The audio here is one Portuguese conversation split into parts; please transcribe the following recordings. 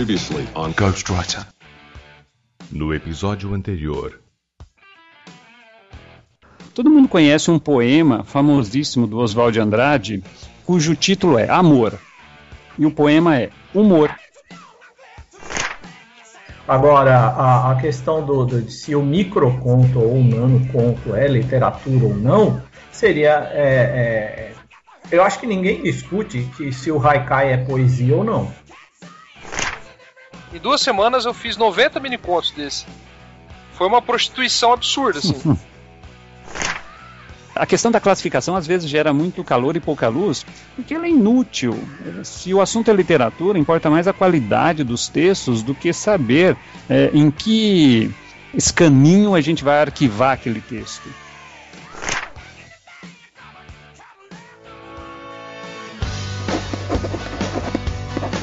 Previously on Ghostwriter. No episódio anterior. Todo mundo conhece um poema famosíssimo do Oswald de Andrade, cujo título é Amor. E o poema é Humor. Agora, a, a questão do, do, de se o microconto ou o nanoconto é literatura ou não, seria. É, é, eu acho que ninguém discute que se o haikai é poesia ou não. Em duas semanas eu fiz 90 minicontos desse. Foi uma prostituição absurda, assim. A questão da classificação às vezes gera muito calor e pouca luz, porque ela é inútil. Se o assunto é literatura, importa mais a qualidade dos textos do que saber é, em que escaninho a gente vai arquivar aquele texto.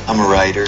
I'm a writer.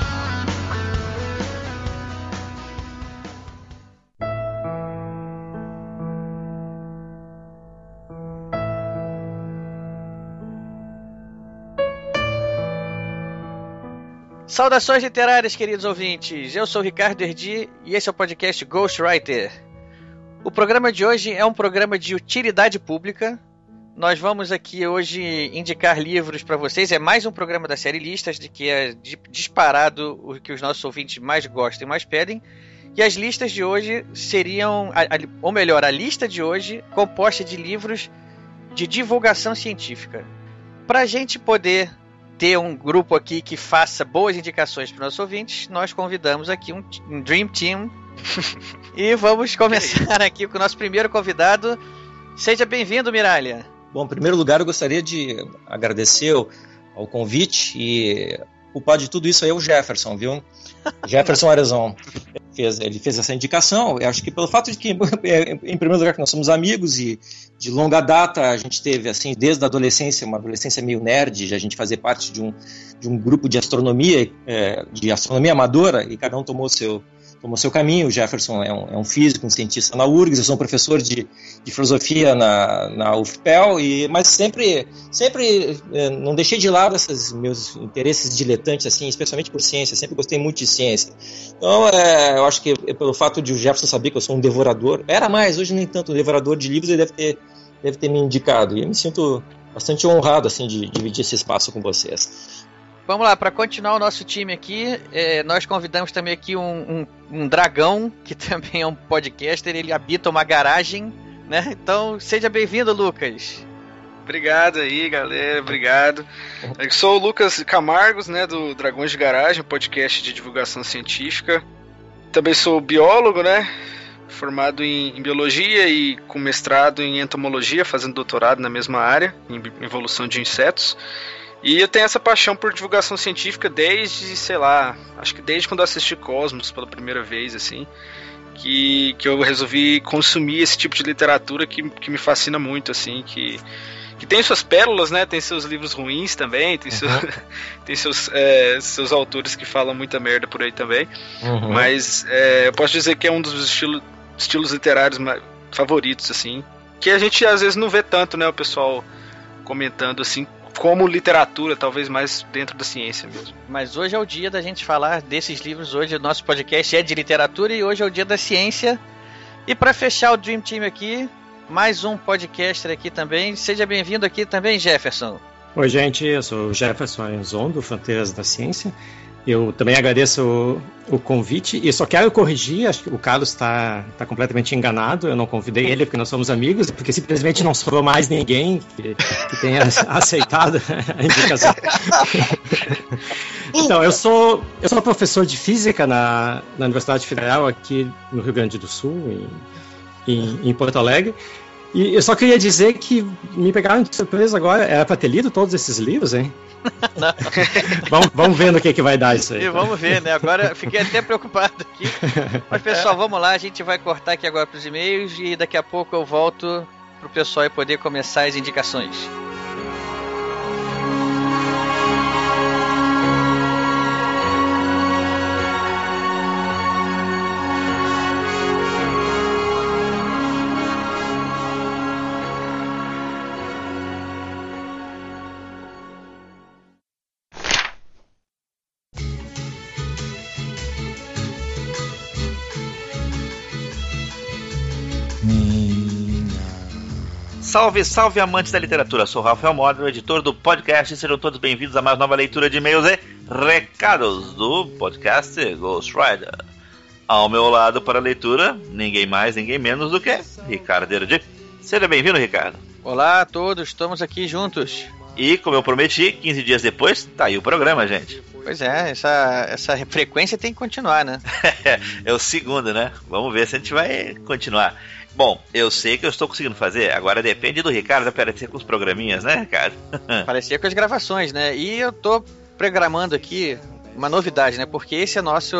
Saudações literárias, queridos ouvintes. Eu sou Ricardo Erdi e esse é o podcast Ghostwriter. O programa de hoje é um programa de utilidade pública. Nós vamos aqui hoje indicar livros para vocês. É mais um programa da série Listas, de que é disparado o que os nossos ouvintes mais gostam e mais pedem. E as listas de hoje seriam, ou melhor, a lista de hoje composta de livros de divulgação científica. Para a gente poder ter um grupo aqui que faça boas indicações para os nossos ouvintes, nós convidamos aqui um, um Dream Team. e vamos começar aqui com o nosso primeiro convidado. Seja bem-vindo, Miralha. Bom, em primeiro lugar, eu gostaria de agradecer ao convite e culpado de tudo isso aí é o Jefferson, viu? Jefferson Arezon. Fez, ele fez essa indicação, eu acho que pelo fato de que, em primeiro lugar, que nós somos amigos e de longa data a gente teve, assim, desde a adolescência, uma adolescência meio nerd, a gente fazer parte de um, de um grupo de astronomia, é, de astronomia amadora, e cada um tomou seu, tomou seu caminho. O Jefferson é um, é um físico, um cientista na URGS, eu sou um professor de, de filosofia na, na UFPEL, e, mas sempre, sempre é, não deixei de lado esses meus interesses diletantes, assim, especialmente por ciência, sempre gostei muito de ciência. Então, é, eu acho que pelo fato de o Jefferson saber que eu sou um devorador, era mais, hoje nem tanto, um devorador de livros, ele deve ter, deve ter me indicado, e eu me sinto bastante honrado, assim, de, de dividir esse espaço com vocês. Vamos lá, para continuar o nosso time aqui, é, nós convidamos também aqui um, um, um, dragão, que também é um podcaster, ele habita uma garagem, né? Então, seja bem-vindo, Lucas. Obrigado aí, galera, obrigado. Eu sou o Lucas Camargos, né, do Dragões de Garagem, podcast de divulgação científica. Também sou biólogo, né, formado em, em biologia e com mestrado em entomologia, fazendo doutorado na mesma área, em evolução de insetos. E eu tenho essa paixão por divulgação científica desde, sei lá, acho que desde quando eu assisti Cosmos pela primeira vez, assim, que, que eu resolvi consumir esse tipo de literatura que, que me fascina muito, assim, que, que tem suas pérolas, né? Tem seus livros ruins também, tem, seu, uhum. tem seus, é, seus autores que falam muita merda por aí também. Uhum. Mas é, eu posso dizer que é um dos estilo, estilos literários favoritos, assim. Que a gente às vezes não vê tanto, né? O pessoal comentando assim como literatura, talvez mais dentro da ciência mesmo. Mas hoje é o dia da gente falar desses livros. Hoje o nosso podcast é de literatura e hoje é o dia da ciência. E para fechar o Dream Team aqui, mais um podcaster aqui também. Seja bem-vindo aqui também, Jefferson. Oi, gente, eu sou o Jefferson Enzon, do Fronteiras da Ciência. Eu também agradeço o, o, convite e só quero corrigir, acho que o Carlos está tá completamente enganado, eu não convidei ele porque nós somos amigos, porque simplesmente não sobrou mais ninguém que, que tenha aceitado a indicação. então, eu sou, eu sou professor de física na, na Universidade Federal aqui no Rio Grande do Sul, em, em, em Porto Alegre, e eu só queria dizer que me pegaram de surpresa agora. Era pra ter lido todos esses livros, hein? vamos, vamos ver no que, que vai dar isso aí. E vamos ver, né? Agora fiquei até preocupado aqui. Mas, pessoal, vamos lá. A gente vai cortar aqui agora pros e-mails e daqui a pouco eu volto pro pessoal poder começar as indicações. Salve, salve amantes da literatura. Sou Rafael Moder, editor do podcast. Sejam todos bem-vindos a mais nova leitura de e-mails e recados do podcast Ghost Rider. Ao meu lado para a leitura, ninguém mais, ninguém menos do que Ricardo Erdi. Seja bem-vindo, Ricardo. Olá a todos, estamos aqui juntos. E, como eu prometi, 15 dias depois, tá aí o programa, gente. Pois é, essa, essa frequência tem que continuar, né? é o segundo, né? Vamos ver se a gente vai continuar. Bom, eu sei que eu estou conseguindo fazer, agora depende do Ricardo aparecer com os programinhas, né, Ricardo? Aparecer com as gravações, né? E eu tô programando aqui uma novidade, né? Porque esse é nosso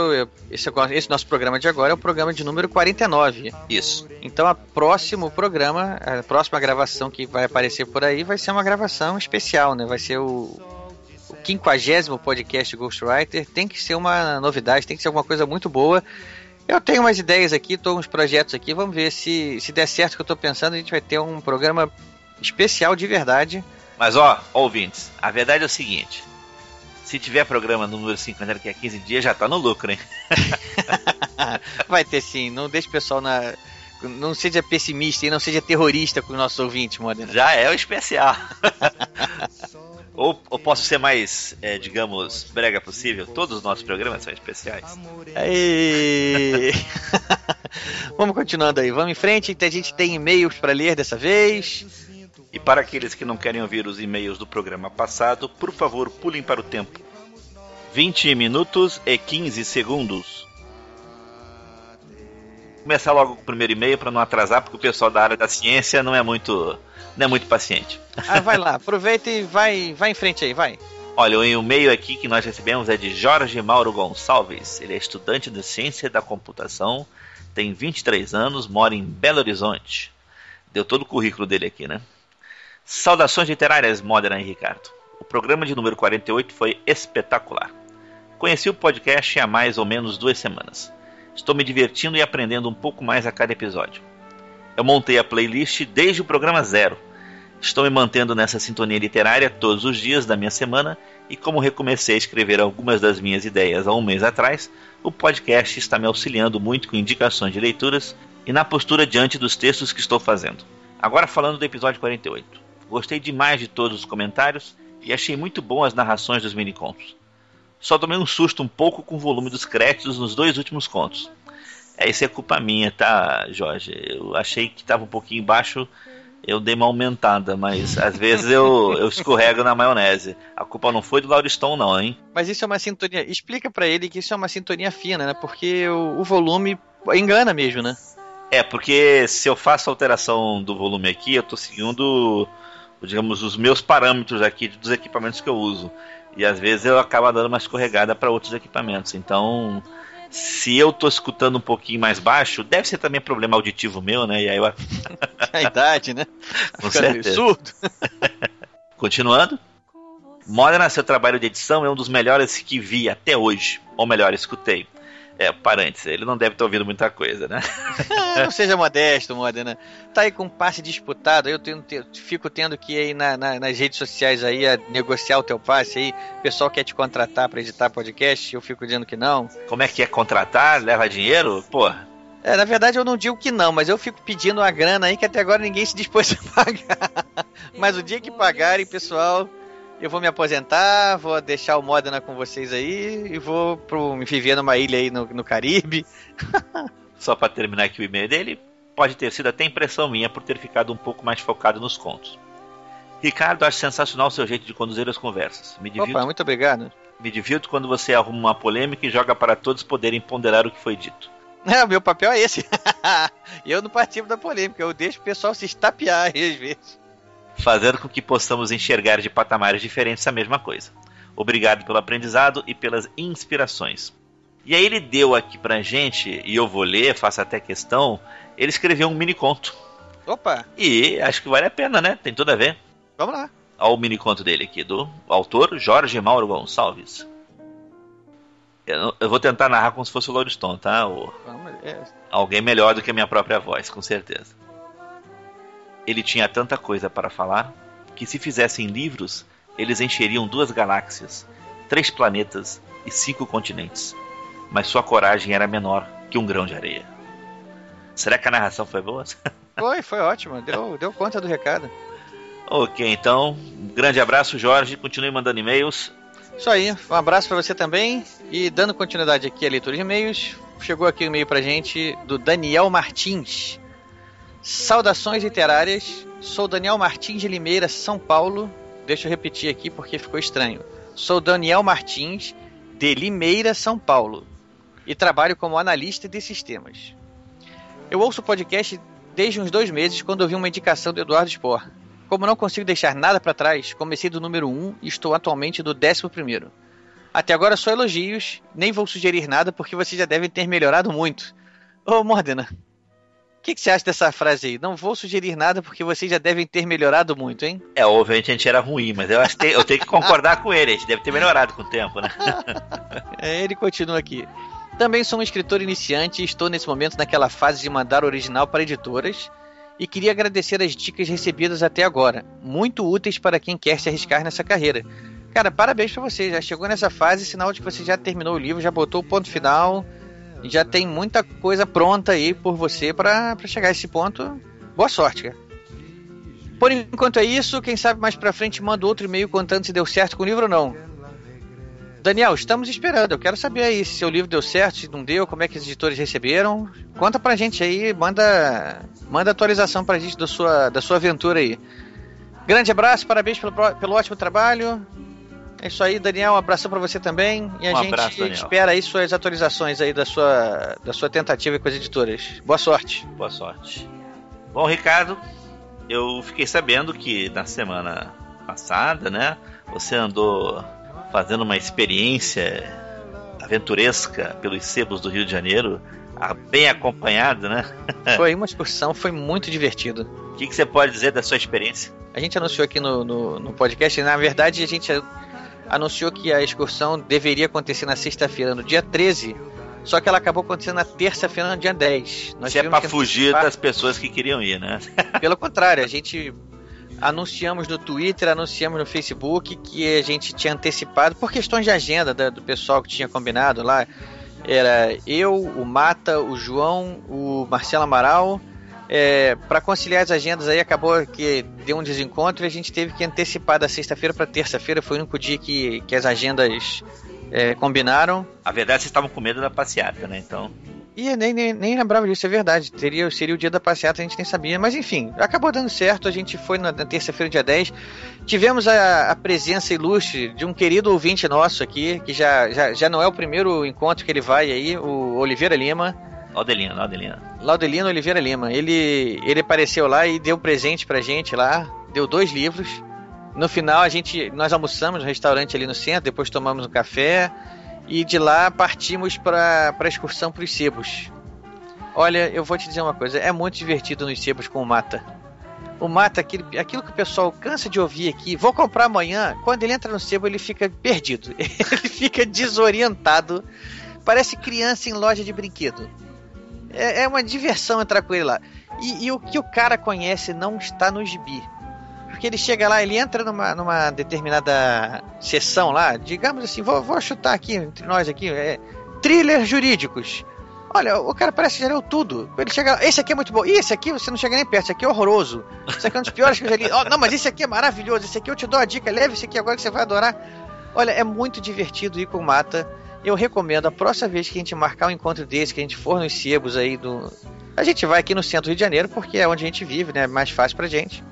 esse, esse nosso programa de agora é o programa de número 49. Isso. Então a próximo programa, a próxima gravação que vai aparecer por aí vai ser uma gravação especial, né? Vai ser o o 50 podcast Ghostwriter. Tem que ser uma novidade, tem que ser alguma coisa muito boa. Eu tenho umas ideias aqui, tô uns projetos aqui, vamos ver se, se der certo o que eu tô pensando, a gente vai ter um programa especial de verdade. Mas ó, ouvintes, a verdade é o seguinte: se tiver programa número 50 daqui a 15 dias, já tá no lucro, hein? vai ter sim, não deixe o pessoal na. Não seja pessimista e não seja terrorista com os nossos ouvintes, Modena. Já é o especial. Ou, ou, posso ser mais, é, digamos, brega possível? Todos os nossos programas são especiais. Aí. vamos continuando aí, vamos em frente. A gente tem e-mails para ler dessa vez. E para aqueles que não querem ouvir os e-mails do programa passado, por favor, pulem para o tempo. 20 minutos e 15 segundos. Vou começar logo com o primeiro e-mail para não atrasar, porque o pessoal da área da ciência não é muito não é muito paciente. Ah, vai lá, aproveita e vai, vai em frente aí, vai. Olha, o e-mail aqui que nós recebemos é de Jorge Mauro Gonçalves. Ele é estudante de ciência da computação, tem 23 anos, mora em Belo Horizonte. Deu todo o currículo dele aqui, né? Saudações literárias, Modern e Ricardo. O programa de número 48 foi espetacular. Conheci o podcast há mais ou menos duas semanas. Estou me divertindo e aprendendo um pouco mais a cada episódio. Eu montei a playlist desde o programa zero. Estou me mantendo nessa sintonia literária todos os dias da minha semana e, como recomecei a escrever algumas das minhas ideias há um mês atrás, o podcast está me auxiliando muito com indicações de leituras e na postura diante dos textos que estou fazendo. Agora falando do episódio 48. Gostei demais de todos os comentários e achei muito bom as narrações dos minicontos. Só tomei um susto um pouco com o volume dos créditos nos dois últimos contos. É, isso é culpa minha, tá, Jorge? Eu achei que estava um pouquinho baixo, eu dei uma aumentada, mas às vezes eu, eu escorrego na maionese. A culpa não foi do Lauriston, não, hein? Mas isso é uma sintonia. Explica para ele que isso é uma sintonia fina, né? Porque o, o volume engana mesmo, né? É, porque se eu faço alteração do volume aqui, eu estou seguindo, digamos, os meus parâmetros aqui dos equipamentos que eu uso. E às vezes eu acabo dando uma escorregada para outros equipamentos. Então, se eu tô escutando um pouquinho mais baixo, deve ser também problema auditivo meu, né? E aí eu... a idade, né? Com certeza. surdo. Continuando. Modena, seu trabalho de edição é um dos melhores que vi até hoje. Ou melhor, escutei. É, parênteses, ele não deve estar ouvindo muita coisa, né? não seja modesto, Modena. Tá aí com um passe disputado, eu tenho, fico tendo que ir aí na, na, nas redes sociais aí a negociar o teu passe aí. O pessoal quer te contratar para editar podcast, eu fico dizendo que não. Como é que é contratar? Leva dinheiro? Pô, é, na verdade eu não digo que não, mas eu fico pedindo uma grana aí que até agora ninguém se dispôs a pagar. mas o dia que pagarem, pessoal, eu vou me aposentar, vou deixar o Modena com vocês aí e vou pro, me viver numa ilha aí no, no Caribe. Só para terminar aqui o e-mail dele, pode ter sido até impressão minha por ter ficado um pouco mais focado nos contos. Ricardo, acho sensacional o seu jeito de conduzir as conversas. Me divirto, Opa, muito obrigado. Me divirto quando você arruma uma polêmica e joga para todos poderem ponderar o que foi dito. É, o meu papel é esse. eu não participo da polêmica, eu deixo o pessoal se estapear às vezes fazendo com que possamos enxergar de patamares diferentes a mesma coisa. Obrigado pelo aprendizado e pelas inspirações. E aí ele deu aqui pra gente, e eu vou ler, faço até questão, ele escreveu um mini conto. Opa! E acho que vale a pena, né? Tem tudo a ver. Vamos lá. Olha o mini conto dele aqui, do autor Jorge Mauro Gonçalves. Eu, eu vou tentar narrar como se fosse o Lauriston, tá? O, é. Alguém melhor do que a minha própria voz, com certeza. Ele tinha tanta coisa para falar que, se fizessem livros, eles encheriam duas galáxias, três planetas e cinco continentes. Mas sua coragem era menor que um grão de areia. Será que a narração foi boa? Foi, foi ótimo. Deu, deu conta do recado. Ok, então, um grande abraço, Jorge. Continue mandando e-mails. Isso aí, um abraço para você também. E dando continuidade aqui à leitura de e-mails, chegou aqui um e-mail pra gente do Daniel Martins. Saudações literárias. Sou Daniel Martins de Limeira, São Paulo. Deixa eu repetir aqui porque ficou estranho. Sou Daniel Martins de Limeira, São Paulo. E trabalho como analista de sistemas. Eu ouço o podcast desde uns dois meses quando ouvi uma indicação do Eduardo Spor. Como não consigo deixar nada para trás, comecei do número 1 e estou atualmente do 11. Até agora só elogios, nem vou sugerir nada porque vocês já devem ter melhorado muito. Ô Mordena, o que, que, você acha dessa frase aí? Não vou sugerir nada porque vocês já devem ter melhorado muito, hein? É, obviamente a gente era ruim, mas eu acho que eu tenho que concordar com ele. A gente deve ter melhorado com o tempo, né? é, ele continua aqui. Também sou um escritor iniciante e estou nesse momento naquela fase de mandar original para editoras e queria agradecer as dicas recebidas até agora, muito úteis para quem quer se arriscar nessa carreira. Cara, parabéns para você, já chegou nessa fase, sinal de que você já terminou o livro, já botou o ponto final, já tem muita coisa pronta aí por você para chegar a esse ponto. Boa sorte, cara. Por enquanto é isso, quem sabe mais pra frente manda outro e-mail contando se deu certo com o livro ou não. Daniel, estamos esperando. Eu quero saber aí se seu livro deu certo, se não deu, como é que os editores receberam. Conta pra gente aí, manda, manda atualização pra gente da sua, da sua aventura aí. Grande abraço, parabéns pelo, pelo ótimo trabalho. É isso aí, Daniel. Um abração para você também. E a um gente abraço, espera aí suas atualizações aí da sua, da sua tentativa com as editoras. Boa sorte. Boa sorte. Bom, Ricardo, eu fiquei sabendo que na semana passada, né, você andou fazendo uma experiência aventuresca pelos sebos do Rio de Janeiro, bem acompanhado, né? Foi uma excursão, foi muito divertido. O que, que, você pode dizer da sua experiência? A gente anunciou aqui no, no, no podcast, na verdade a gente anunciou que a excursão deveria acontecer na sexta-feira, no dia 13, só que ela acabou acontecendo na terça-feira, no dia 10. Nós Isso é pra fugir das pessoas que queriam ir, né? Pelo contrário, a gente anunciamos no Twitter, anunciamos no Facebook que a gente tinha antecipado por questões de agenda da, do pessoal que tinha combinado lá. Era eu, o Mata, o João, o Marcelo Amaral. É, para conciliar as agendas aí acabou que deu um desencontro e a gente teve que antecipar da sexta-feira para terça-feira. Foi o único dia que, que as agendas é, combinaram. A verdade, vocês estavam com medo da passeata, né? Então. E nem, nem, nem lembrava disso, é verdade. Teria, seria o dia da passeata, a gente nem sabia. Mas enfim, acabou dando certo. A gente foi na, na terça-feira, dia 10. Tivemos a, a, presença ilustre de um querido ouvinte nosso aqui, que já, já, já não é o primeiro encontro que ele vai aí, o Oliveira Lima. Laudelino, Laudelino. Laudelino Oliveira Lima. Ele, ele apareceu lá e deu presente pra gente lá. Deu dois livros. No final, a gente, nós almoçamos no restaurante ali no centro, depois tomamos um café e de lá partimos para a excursão para os sebos. Olha, eu vou te dizer uma coisa, é muito divertido nos sebos com o Mata. O Mata, aquilo, aquilo que o pessoal cansa de ouvir aqui, vou comprar amanhã, quando ele entra no sebo ele fica perdido, ele fica desorientado, parece criança em loja de brinquedo. É, é uma diversão entrar com ele lá. E, e o que o cara conhece não está no gibi porque ele chega lá, ele entra numa, numa determinada sessão lá, digamos assim, vou, vou chutar aqui entre nós aqui, é, thrillers jurídicos. Olha, o cara parece que já leu tudo. Ele chega esse aqui é muito bom. E esse aqui você não chega nem perto, esse aqui é horroroso. Esse aqui é um dos piores que eu já li. Oh, não, mas esse aqui é maravilhoso. Esse aqui eu te dou a dica, leve esse aqui agora que você vai adorar. Olha, é muito divertido ir com o Mata. Eu recomendo, a próxima vez que a gente marcar um encontro desse, que a gente for nos sebos aí do. A gente vai aqui no centro do Rio de Janeiro, porque é onde a gente vive, né? É mais fácil pra gente.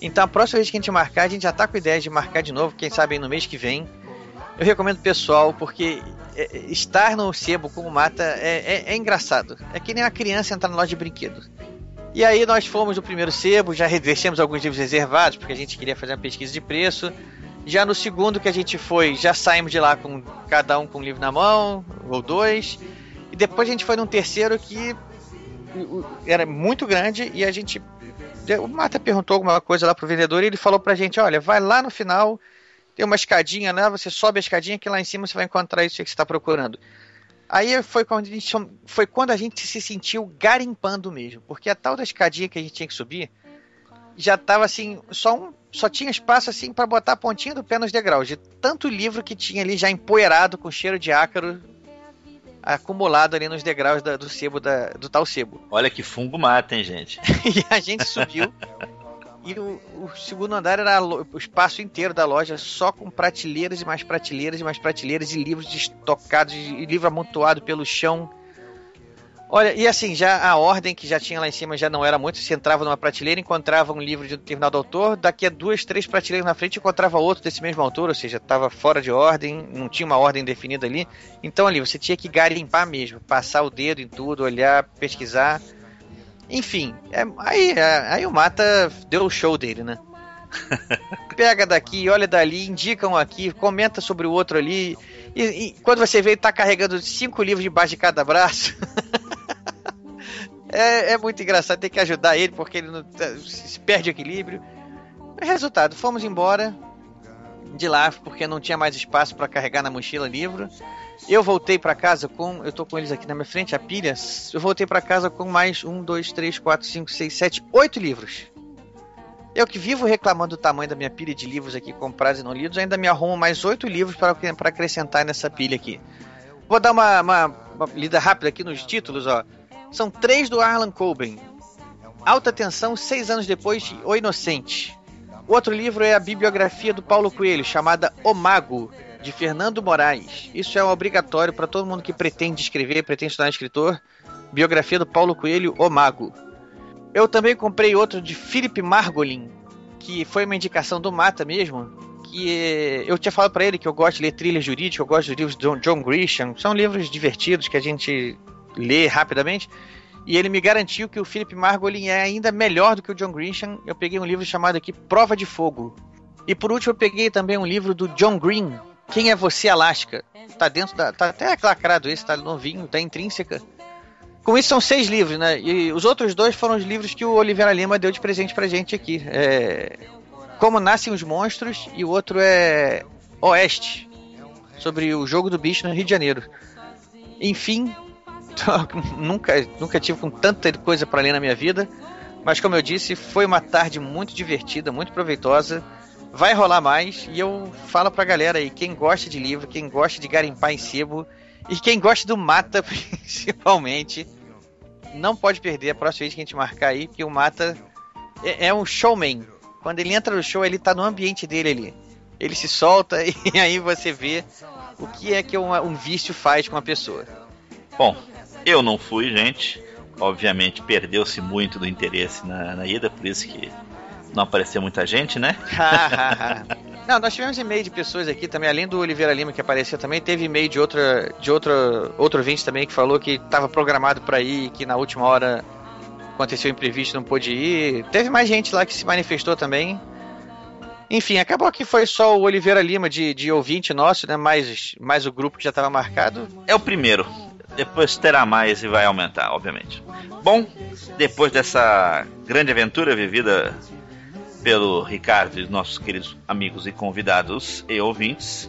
Então a próxima vez que a gente marcar, a gente já tá com ideia de marcar de novo, quem sabe no mês que vem. Eu recomendo pessoal, porque é, é, estar no sebo com o mata é, é, é, engraçado. É que nem uma criança entrar na loja de brinquedo. E aí nós fomos no primeiro sebo, já revestimos alguns livros reservados, porque a gente queria fazer uma pesquisa de preço. Já no segundo que a gente foi, já saímos de lá com cada um com um livro na mão, ou dois. E depois a gente foi num terceiro que era muito grande e a gente o Mata perguntou alguma coisa lá pro vendedor e ele falou pra gente: olha, vai lá no final, tem uma escadinha lá, você sobe a escadinha que lá em cima você vai encontrar isso que você está procurando. Aí foi quando, gente, foi quando a gente se sentiu garimpando mesmo, porque a tal da escadinha que a gente tinha que subir já tava assim, só um, só tinha espaço assim para botar a pontinha do pé nos degraus, de tanto livro que tinha ali já empoeirado com cheiro de ácaro acumulado ali nos degraus da, do sebo da, do tal sebo. Olha que fungo mata, hein, gente? e a gente subiu. E o, o, segundo andar era o espaço inteiro da loja, só com prateleiras e mais prateleiras e mais prateleiras e livros estocados e livro amontoado pelo chão. Olha, e assim, já a ordem que já tinha lá em cima já não era muito. Você entrava numa prateleira, encontrava um livro de um determinado autor, daqui a duas, três prateleiras na frente encontrava outro desse mesmo autor, ou seja, estava fora de ordem, não tinha uma ordem definida ali. Então ali você tinha que garimpar mesmo, passar o dedo em tudo, olhar, pesquisar. Enfim, é, aí, é, aí o Mata deu o show dele, né? Pega daqui, olha dali, indica um aqui, comenta sobre o outro ali. E, e quando você vê, ele tá carregando cinco livros debaixo de cada braço. É, é, muito engraçado, tem que ajudar ele porque ele não, tá, se perde o equilíbrio. Resultado, fomos embora de lá porque não tinha mais espaço para carregar na mochila livro. Eu voltei para casa com, eu tô com eles aqui na minha frente, a pilha. Eu voltei para casa com mais um, dois, três, quatro, cinco, seis, sete, oito livros. Eu que vivo reclamando do tamanho da minha pilha de livros aqui comprados e não lidos, ainda me arrumo mais oito livros para acrescentar nessa pilha aqui. Vou dar uma, uma, uma lida rápida aqui nos títulos, ó. São três do Arlan Coben. Alta Tensão, seis anos depois de O Inocente. O outro livro é a bibliografia do Paulo Coelho, chamada O Mago, de Fernando Moraes. Isso é obrigatório para todo mundo que pretende escrever, pretende estudar escritor. Biografia do Paulo Coelho, O Mago. Eu também comprei outro de Philip Margolin, que foi uma indicação do Mata mesmo. Que eu tinha falado para ele que eu gosto de ler trilha jurídica, eu gosto dos livros de John Grisham. São livros divertidos que a gente ler rapidamente. E ele me garantiu que o Philip Margolin é ainda melhor do que o John Grisham. Eu peguei um livro chamado aqui Prova de Fogo. E por último eu peguei também um livro do John Green, Quem é Você Alaska? Tá dentro da. Tá até lacrado esse, tá novinho, tá intrínseca. Com isso são seis livros, né? E os outros dois foram os livros que o Oliveira Lima deu de presente pra gente aqui. É... Como Nascem os Monstros e o outro é Oeste, sobre o jogo do bicho no Rio de Janeiro. Enfim, nunca, nunca tive com tanta coisa para ler na minha vida. Mas como eu disse, foi uma tarde muito divertida, muito proveitosa. Vai rolar mais e eu falo pra galera aí, quem gosta de livro, quem gosta de garimpar em sebo e quem gosta do Mata principalmente, não pode perder a próxima vez que a gente marcar aí, porque o Mata é, é um showman. Quando ele entra no show, ele tá no ambiente dele ali. Ele se solta e aí você vê o que é que um, um vício faz com a pessoa. Bom, eu não fui, gente. Obviamente perdeu-se muito do interesse na, na ida, por isso que não apareceu muita gente, né? não, nós tivemos e-mail de pessoas aqui também, além do Oliveira Lima que apareceu também, teve e-mail de outra de outra outro ouvinte também que falou que estava programado para ir, que na última hora aconteceu imprevisto, não pôde ir. Teve mais gente lá que se manifestou também. Enfim, acabou que foi só o Oliveira Lima de, de ouvinte nosso, né? Mais, mais o grupo que já estava marcado. É o primeiro. Depois terá mais e vai aumentar, obviamente. Bom, depois dessa grande aventura vivida pelo Ricardo e nossos queridos amigos e convidados e ouvintes,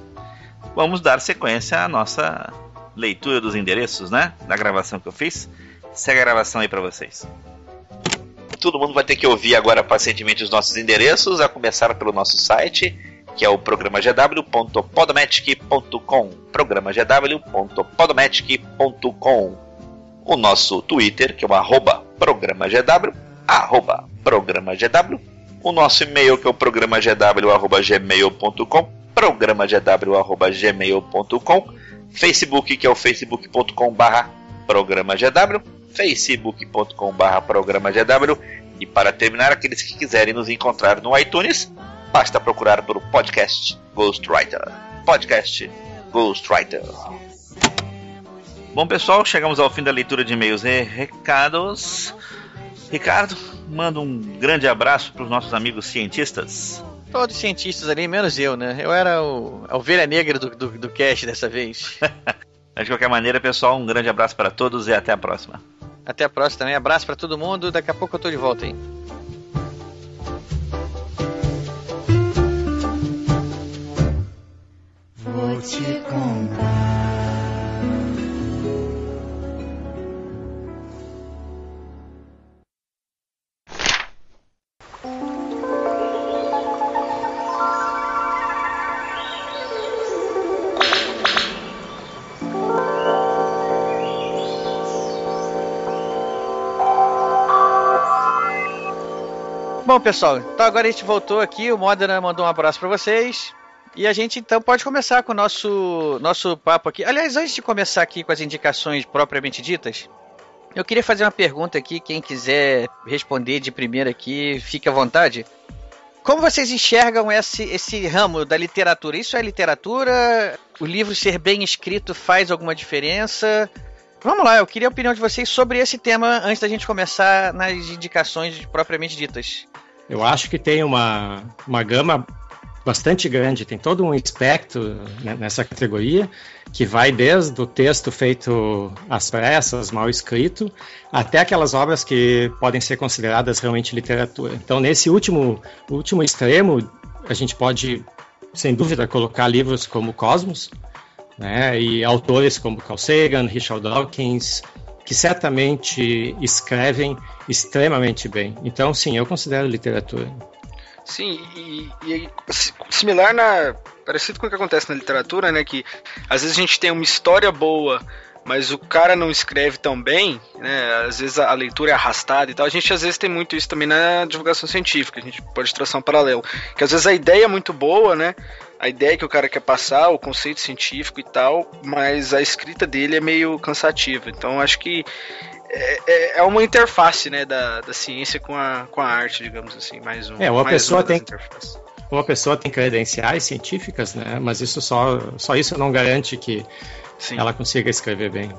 vamos dar sequência à nossa leitura dos endereços, né? Da gravação que eu fiz. Segue a gravação aí para vocês. Todo mundo vai ter que ouvir agora pacientemente os nossos endereços, a começar pelo nosso site que é o programa gw.podomatic.com, programa gw.podomatic.com. O nosso Twitter, que é o arroba programa GW, arroba programa GW. O nosso e-mail, que é o programa gw.gmail.com, programa gw.gmail.com. Facebook, que é o facebook.com barra programa GW, facebook.com barra programa GW. E para terminar, aqueles que quiserem nos encontrar no iTunes, basta procurar pelo podcast Ghostwriter. Podcast Ghostwriter. Bom, pessoal, chegamos ao fim da leitura de e-mails e recados. Ricardo, manda um grande abraço para os nossos amigos cientistas. Todos cientistas ali, menos eu, né? Eu era o, a ovelha negra do, do, do cast dessa vez. de qualquer maneira, pessoal, um grande abraço para todos e até a próxima. Até a próxima também. Abraço para todo mundo. Daqui a pouco eu tô de volta aí. te contar. Bom, pessoal, então agora a gente voltou aqui. O Modena mandou um abraço para vocês. E a gente então pode começar com o nosso, nosso papo aqui. Aliás, antes de começar aqui com as indicações propriamente ditas, eu queria fazer uma pergunta aqui. Quem quiser responder de primeira aqui, fique à vontade. Como vocês enxergam esse, esse ramo da literatura? Isso é literatura? O livro ser bem escrito faz alguma diferença? Vamos lá, eu queria a opinião de vocês sobre esse tema antes da gente começar nas indicações propriamente ditas. Eu acho que tem uma, uma gama bastante grande, tem todo um espectro né, nessa categoria, que vai desde o texto feito às pressas, mal escrito, até aquelas obras que podem ser consideradas realmente literatura. Então, nesse último, último extremo, a gente pode, sem dúvida, colocar livros como Cosmos, né, e autores como Carl Sagan, Richard Dawkins, que certamente escrevem extremamente bem. Então, sim, eu considero literatura. Sim, e, e, similar na. Parecido com o que acontece na literatura, né? Que às vezes a gente tem uma história boa, mas o cara não escreve tão bem, né? Às vezes a, leitura é arrastada e tal. A gente às vezes tem muito isso também na divulgação científica, a gente pode traçar um paralelo. Que às vezes a ideia é muito boa, né? A ideia que o cara quer passar, o conceito científico e tal, mas a escrita dele é meio cansativa. Então acho que é, é, é uma interface, né, da, da ciência com a, com a arte, digamos assim, mais um. É, uma mais pessoa uma tem uma pessoa tem credenciais científicas, né, mas isso só, só isso não garante que Sim. ela consiga escrever bem.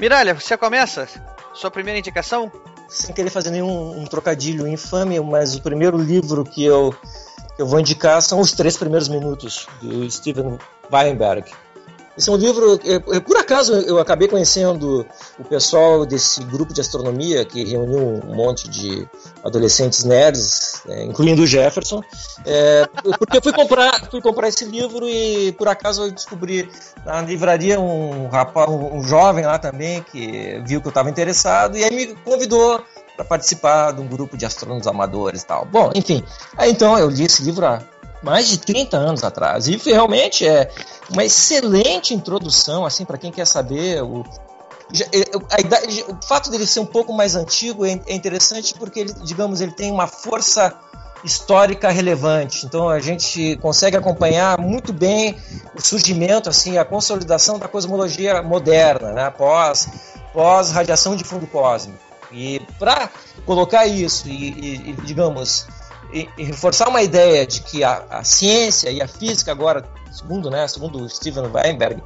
Miralha, você começa? Sua primeira indicação? Sem querer fazer nenhum um trocadilho infame, mas o primeiro livro que eu, que eu vou indicar são os três primeiros minutos do Steven Weinberg. Esse é um livro, é, é, por acaso eu acabei conhecendo o pessoal desse grupo de astronomia que reuniu um monte de adolescentes nerds, é, incluindo o Jefferson, é, porque eu fui comprar, fui comprar esse livro e por acaso eu descobri na livraria um rapaz, um, jovem lá também que viu que eu estava interessado e aí me convidou para participar de um grupo de astrônomos amadores e tal. Bom, enfim, aí então eu li esse livro há mais de 30 anos atrás. E realmente é uma excelente introdução, assim, para quem quer saber o, a idade, o fato dele ser um pouco mais antigo é, é interessante porque ele, digamos, ele tem uma força histórica relevante. Então a gente consegue acompanhar muito bem o surgimento, assim, a consolidação da cosmologia moderna, né? pós, pós radiação de fundo cósmico. E para colocar isso e, e, e digamos e, e reforçar uma ideia de que a, a, ciência e a física agora, segundo, né, segundo Steven Weinberg,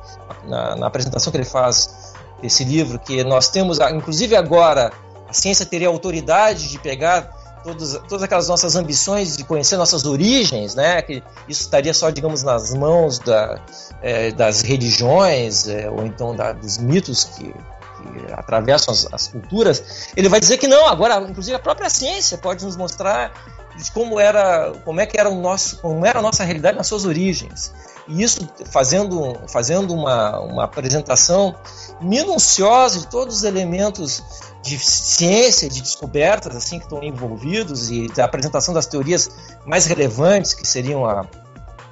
na, na apresentação que ele faz desse livro, que nós temos, inclusive agora, a ciência teria autoridade de pegar todas, todas aquelas nossas ambições de conhecer nossas origens, né? Que isso estaria só, digamos, nas mãos da, é, das religiões é, ou então da, dos mitos que, que atravessam as, as, culturas. Ele vai dizer que não. Agora, inclusive, a própria ciência pode nos mostrar de como era, como é que era o nosso, como era a nossa realidade nas suas origens. E isso fazendo, fazendo uma, uma apresentação minuciosa de todos os elementos de ciência, de descobertas assim que estão envolvidos e da apresentação das teorias mais relevantes que seriam a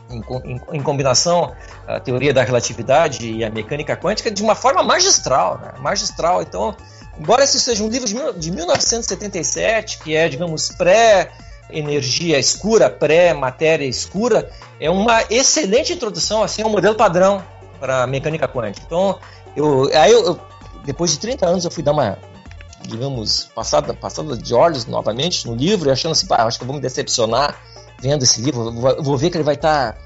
em, em, em, combinação a teoria da relatividade e a mecânica quântica de uma forma magistral, né? magistral. Então, embora esse seja um livro de, de 1977, que é, digamos, pré energia escura, pré-matéria escura, é uma excelente introdução assim ao modelo padrão para mecânica quântica. Então, eu, aí eu, depois de 30 anos eu fui dar uma digamos, passada, passada de olhos novamente no livro, achando assim, pá, acho que eu vou me decepcionar vendo esse livro, vou, vou ver que ele vai estar tá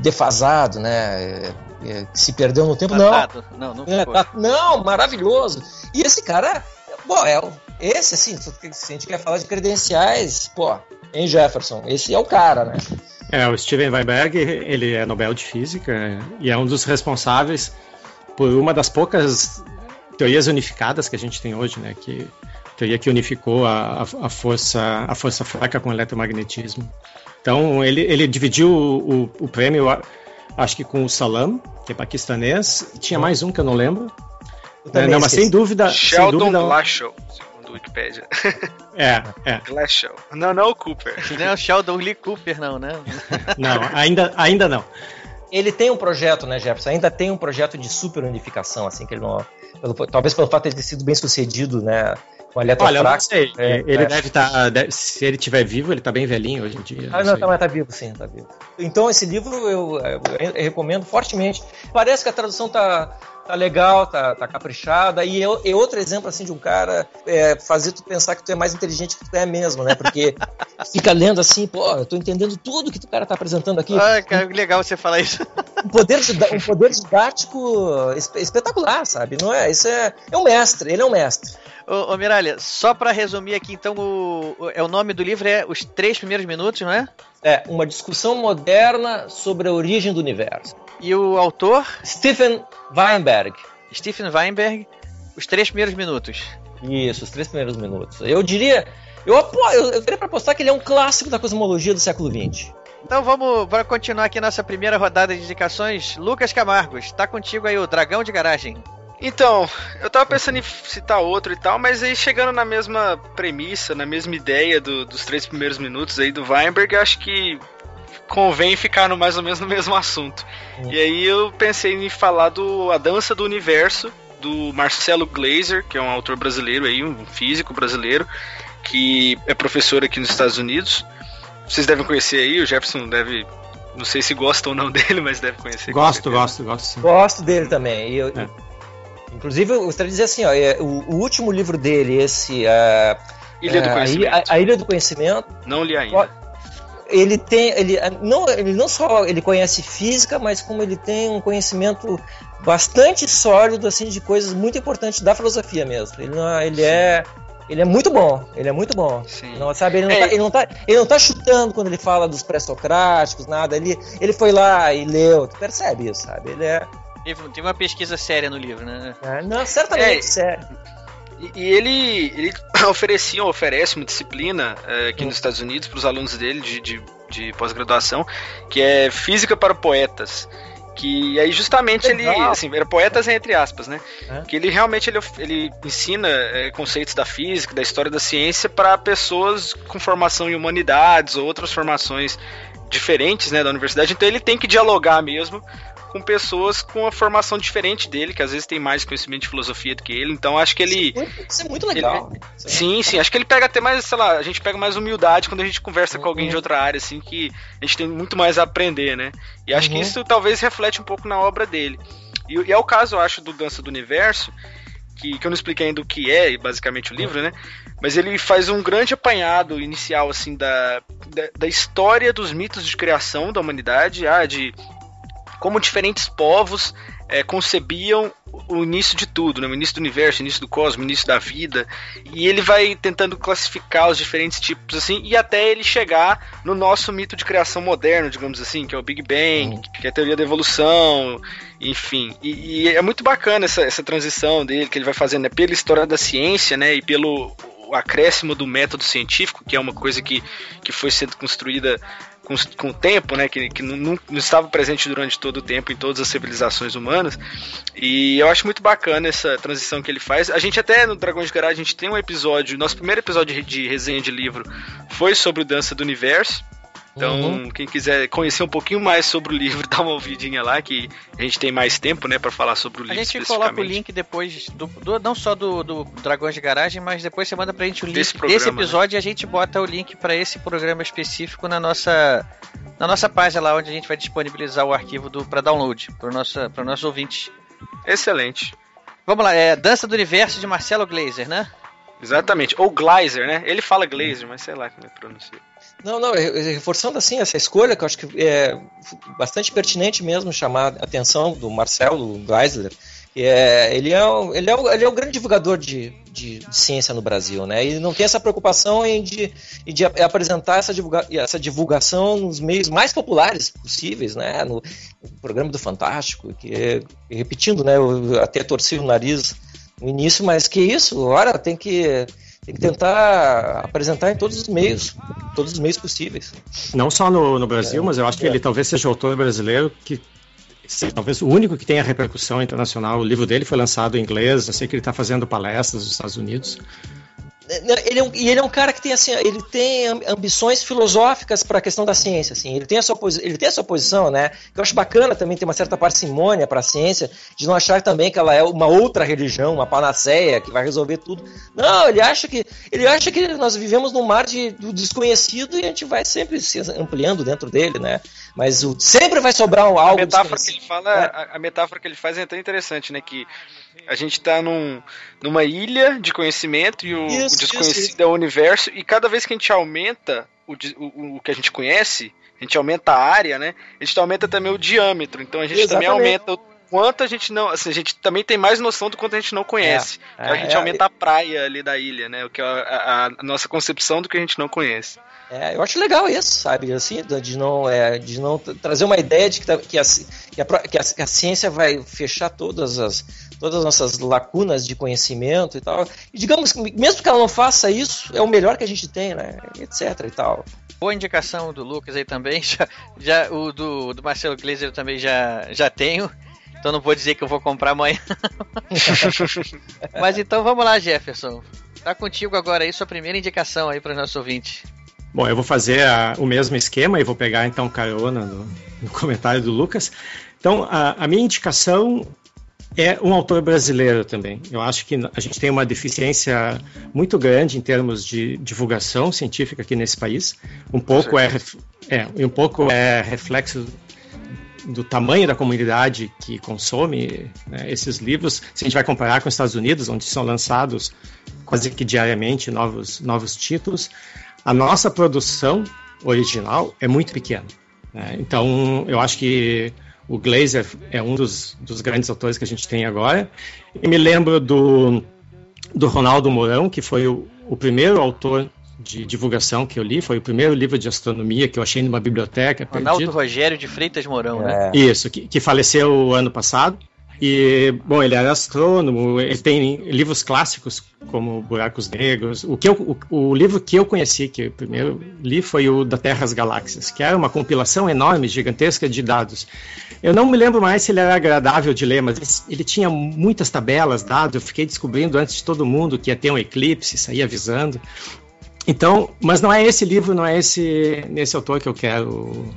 defasado, né? É, é, se perdeu no tempo. Não, não, não, é, tá, não, maravilhoso. E esse cara, bom, é, esse, assim, se a gente quer falar de credenciais, pô, em Jefferson, esse é o cara, né? É, o Steven Weinberg, ele é Nobel de Física e é um dos responsáveis por uma das poucas teorias unificadas que a gente tem hoje, né? Que teoria que unificou a, a, força a força fraca com o eletromagnetismo. Então ele, ele dividiu o, o, o prêmio, acho que com o Salam, que é paquistanês, e tinha mais um que eu não lembro. Eu é, não, mas sem dúvida. Sheldon sem dúvida, Glashow do Wikipedia. É, é. Glass Não, não o Cooper. Não é o Sheldon Lee Cooper, não, né? Não, ainda, ainda não. Ele tem um projeto, né, Jefferson? Ainda tem um projeto de super unificação, assim, que ele não. Pelo, talvez pelo fato de ele ter sido bem sucedido, né? Olha, Olha não sei. É, ele é. deve estar. Tá, se ele estiver vivo, ele está bem velhinho hoje em dia. Ah, não, não tá, mas tá vivo, sim, tá vivo. Então, esse livro eu, eu, eu recomendo fortemente. Parece que a tradução tá, tá legal, tá, tá caprichada. E é, é outro exemplo, assim, de um cara é, fazer tu pensar que tu é mais inteligente que tu é mesmo, né? Porque fica lendo assim, pô, eu tô entendendo tudo que o cara tá apresentando aqui. Ah, cara, que legal você falar isso. Um poder, um poder didático espetacular, sabe? Não é? Isso é, é um mestre, ele é um mestre. Ô, ô Miralha, só para resumir aqui, então, o, o, é, o nome do livro é Os Três Primeiros Minutos, não é? É, uma discussão moderna sobre a origem do universo. E o autor? Stephen Weinberg. Stephen Weinberg, Os Três Primeiros Minutos. Isso, Os Três Primeiros Minutos. Eu diria, eu, eu, eu teria para apostar que ele é um clássico da cosmologia do século XX. Então vamos para continuar aqui nossa primeira rodada de indicações. Lucas Camargos, está contigo aí o Dragão de Garagem. Então, eu tava pensando em citar outro e tal, mas aí chegando na mesma premissa, na mesma ideia do, dos três primeiros minutos aí do Weinberg, acho que convém ficar no mais ou menos no mesmo assunto. Uhum. E aí eu pensei em falar do A Dança do Universo, do Marcelo Glazer, que é um autor brasileiro aí, um físico brasileiro, que é professor aqui nos Estados Unidos. Vocês devem conhecer aí, o Jefferson deve não sei se gosta ou não dele, mas deve conhecer. Gosto, gosto, gosto. Sim. Gosto dele também. Eu, é. Inclusive, eu gostaria de dizer assim, ó, é, o, o último livro dele, esse. Uh, Ilha do Conhecimento. A, a, Ilha do Conhecimento. Não li ainda. Ele tem. Ele não, ele não só ele conhece física, mas como ele tem um conhecimento bastante sólido assim de coisas muito importantes da filosofia mesmo. Ele, não, ele é ele é muito bom, ele é muito bom. Sim. Não, sabe, ele não, é. tá, ele, não tá, ele não tá chutando quando ele fala dos pré-socráticos, nada. Ele, ele foi lá e leu, tu percebe isso, sabe? Ele é, Teve, uma pesquisa séria no livro, né? É, não, certamente é, séria. E, e, ele, ele oferecia, oferece uma disciplina é, aqui nos Estados Unidos para os alunos dele de, de, de pós-graduação, que é Física para Poetas que aí justamente ele, assim, era poetas entre aspas, né? É. Que ele realmente ele, ele ensina é, conceitos da física, da história da ciência para pessoas com formação em humanidades ou outras formações diferentes, né, da universidade. Então ele tem que dialogar mesmo com pessoas com uma formação diferente dele, que às vezes tem mais conhecimento de filosofia do que ele. Então acho que ele. Isso é muito legal. Ele, sim, sim. Acho que ele pega até mais, sei lá, a gente pega mais humildade quando a gente conversa uhum. com alguém de uhum. outra área, assim, que a gente tem muito mais a aprender, né? E acho uhum. que isso talvez reflete um pouco na obra dele. E, e, é o caso, eu acho, do Dança do Universo, que, que eu não expliquei ainda o que é, basicamente, o livro, né? Mas ele faz um grande apanhado inicial, assim, da, da, da história dos mitos de criação da humanidade, ah, de como diferentes povos é, concebiam o início de tudo, né? o início do universo, o início do cosmos, o início da vida. E ele vai tentando classificar os diferentes tipos assim, e até ele chegar no nosso mito de criação moderno, digamos assim, que é o Big Bang, uhum. que é a teoria da evolução, enfim. E, e, é muito bacana essa, essa transição dele, que ele vai fazendo né? pela história da ciência, né? E pelo o acréscimo do método científico, que é uma coisa que, que foi sendo construída com, com o tempo, né, que, que não, não, estava presente durante todo o tempo em todas as civilizações humanas. E eu acho muito bacana essa transição que ele faz. A gente até no Dragões de Garagem a gente tem um episódio, nosso primeiro episódio de resenha de livro foi sobre o Dança do Universo. Então, uhum. quem quiser conhecer um pouquinho mais sobre o livro, dá uma ouvidinha lá, que a gente tem mais tempo, né, para falar sobre o livro. A gente coloca o link depois, do, do não só do, do, Dragões de Garagem, mas depois você manda pra gente o link desse, programa, desse né? episódio né? e a gente bota o link para esse programa específico na nossa, na nossa página lá, onde a gente vai disponibilizar o arquivo do, para download, para nossa, para nossos ouvintes. Excelente. Vamos lá, é Dança do Universo de Marcelo Glazer, né? Exatamente, ou Glazer, né? Ele fala Glazer, mas sei lá como é pronunciado. Não, não, reforçando assim essa escolha, que eu acho que é bastante pertinente mesmo chamar a atenção do Marcelo Geisler. É, ele, é, ele, é, ele é o grande divulgador de, de, de, ciência no Brasil, né? E não tem essa preocupação em de, de apresentar essa, divulga, essa divulgação nos meios mais populares possíveis, né? No, no programa do Fantástico, que repetindo, né? Eu até torci o nariz no início, mas que isso, ora, tem que tem que tentar apresentar em todos os meios, todos os meios possíveis. Não só no, no Brasil, é, mas eu acho que é. ele talvez seja o autor brasileiro que seja talvez o único que tenha repercussão internacional. O livro dele foi lançado em inglês, eu sei que ele está fazendo palestras nos Estados Unidos. Ele é um, e ele é um cara que tem assim, ele tem ambições filosóficas para a questão da ciência, assim. Ele tem a sua ele tem a sua posição, né? Que eu acho bacana também ter uma certa parcimônia para a ciência, de não achar também que ela é uma outra religião, uma panaceia que vai resolver tudo. Não, ele acha que ele acha que nós vivemos num mar de, do desconhecido e a gente vai sempre se ampliando dentro dele, né? Mas o, sempre vai sobrar algo. A metáfora que ele fala, é. a, a metáfora que ele faz é tão interessante, né? Que a gente está num, numa ilha de conhecimento e o, isso, o desconhecido isso, isso. é o universo, e cada vez que a gente aumenta o, o, o, que a gente conhece, a gente aumenta a área, né? A gente aumenta também o diâmetro. Então a gente Exatamente. também aumenta o quanto a gente não. Assim, a gente também tem mais noção do quanto a gente não conhece. É, então a gente é, aumenta a praia ali da ilha, né? O que é a, a, a, nossa concepção do que a gente não conhece. É, eu acho legal isso, sabe? Assim, de não, é, de não trazer uma ideia de que, tá, que, a, que, a, que a ciência vai fechar todas as, todas as nossas lacunas de conhecimento e tal. E digamos que, mesmo que ela não faça isso, é o melhor que a gente tem, né? Etc e tal. Boa indicação do Lucas aí também. Já, já o do, do Marcelo Glazer também já, já tenho. Então não vou dizer que eu vou comprar amanhã. Mas então vamos lá, Jefferson. Tá contigo agora aí sua primeira indicação aí para os nossos ouvintes. Bom, eu vou fazer a, o mesmo esquema e vou pegar então carona no, no comentário do Lucas. Então, a, a, minha indicação é um autor brasileiro também. Eu acho que a gente tem uma deficiência muito grande em termos de divulgação científica aqui nesse país. Um pouco é, é um pouco é reflexo do tamanho da comunidade que consome né, esses livros, se a gente vai comparar com os Estados Unidos, onde são lançados quase que diariamente novos, novos títulos, a nossa produção original é muito pequena. Né? Então, eu acho que o Glazer é um dos, dos, grandes autores que a gente tem agora. E me lembro do, do Ronaldo Mourão, que foi o, o primeiro autor de divulgação que eu li, foi o primeiro livro de astronomia que eu achei numa biblioteca. Ronaldo perdido. Rogério de Freitas Mourão, né? É. Isso, que, que faleceu ano passado. E, bom, ele era astrônomo, ele tem livros clássicos como Buracos Negros. O, que eu, o, o, livro que eu conheci, que eu primeiro li, foi o Da Terra às Galáxias, que era uma compilação enorme, gigantesca de dados. Eu não me lembro mais se ele era agradável de ler, mas ele, tinha muitas tabelas, dados. Eu fiquei descobrindo antes de todo mundo que ia ter um eclipse, saía avisando. Então, mas não é esse livro, não é esse, esse autor que eu quero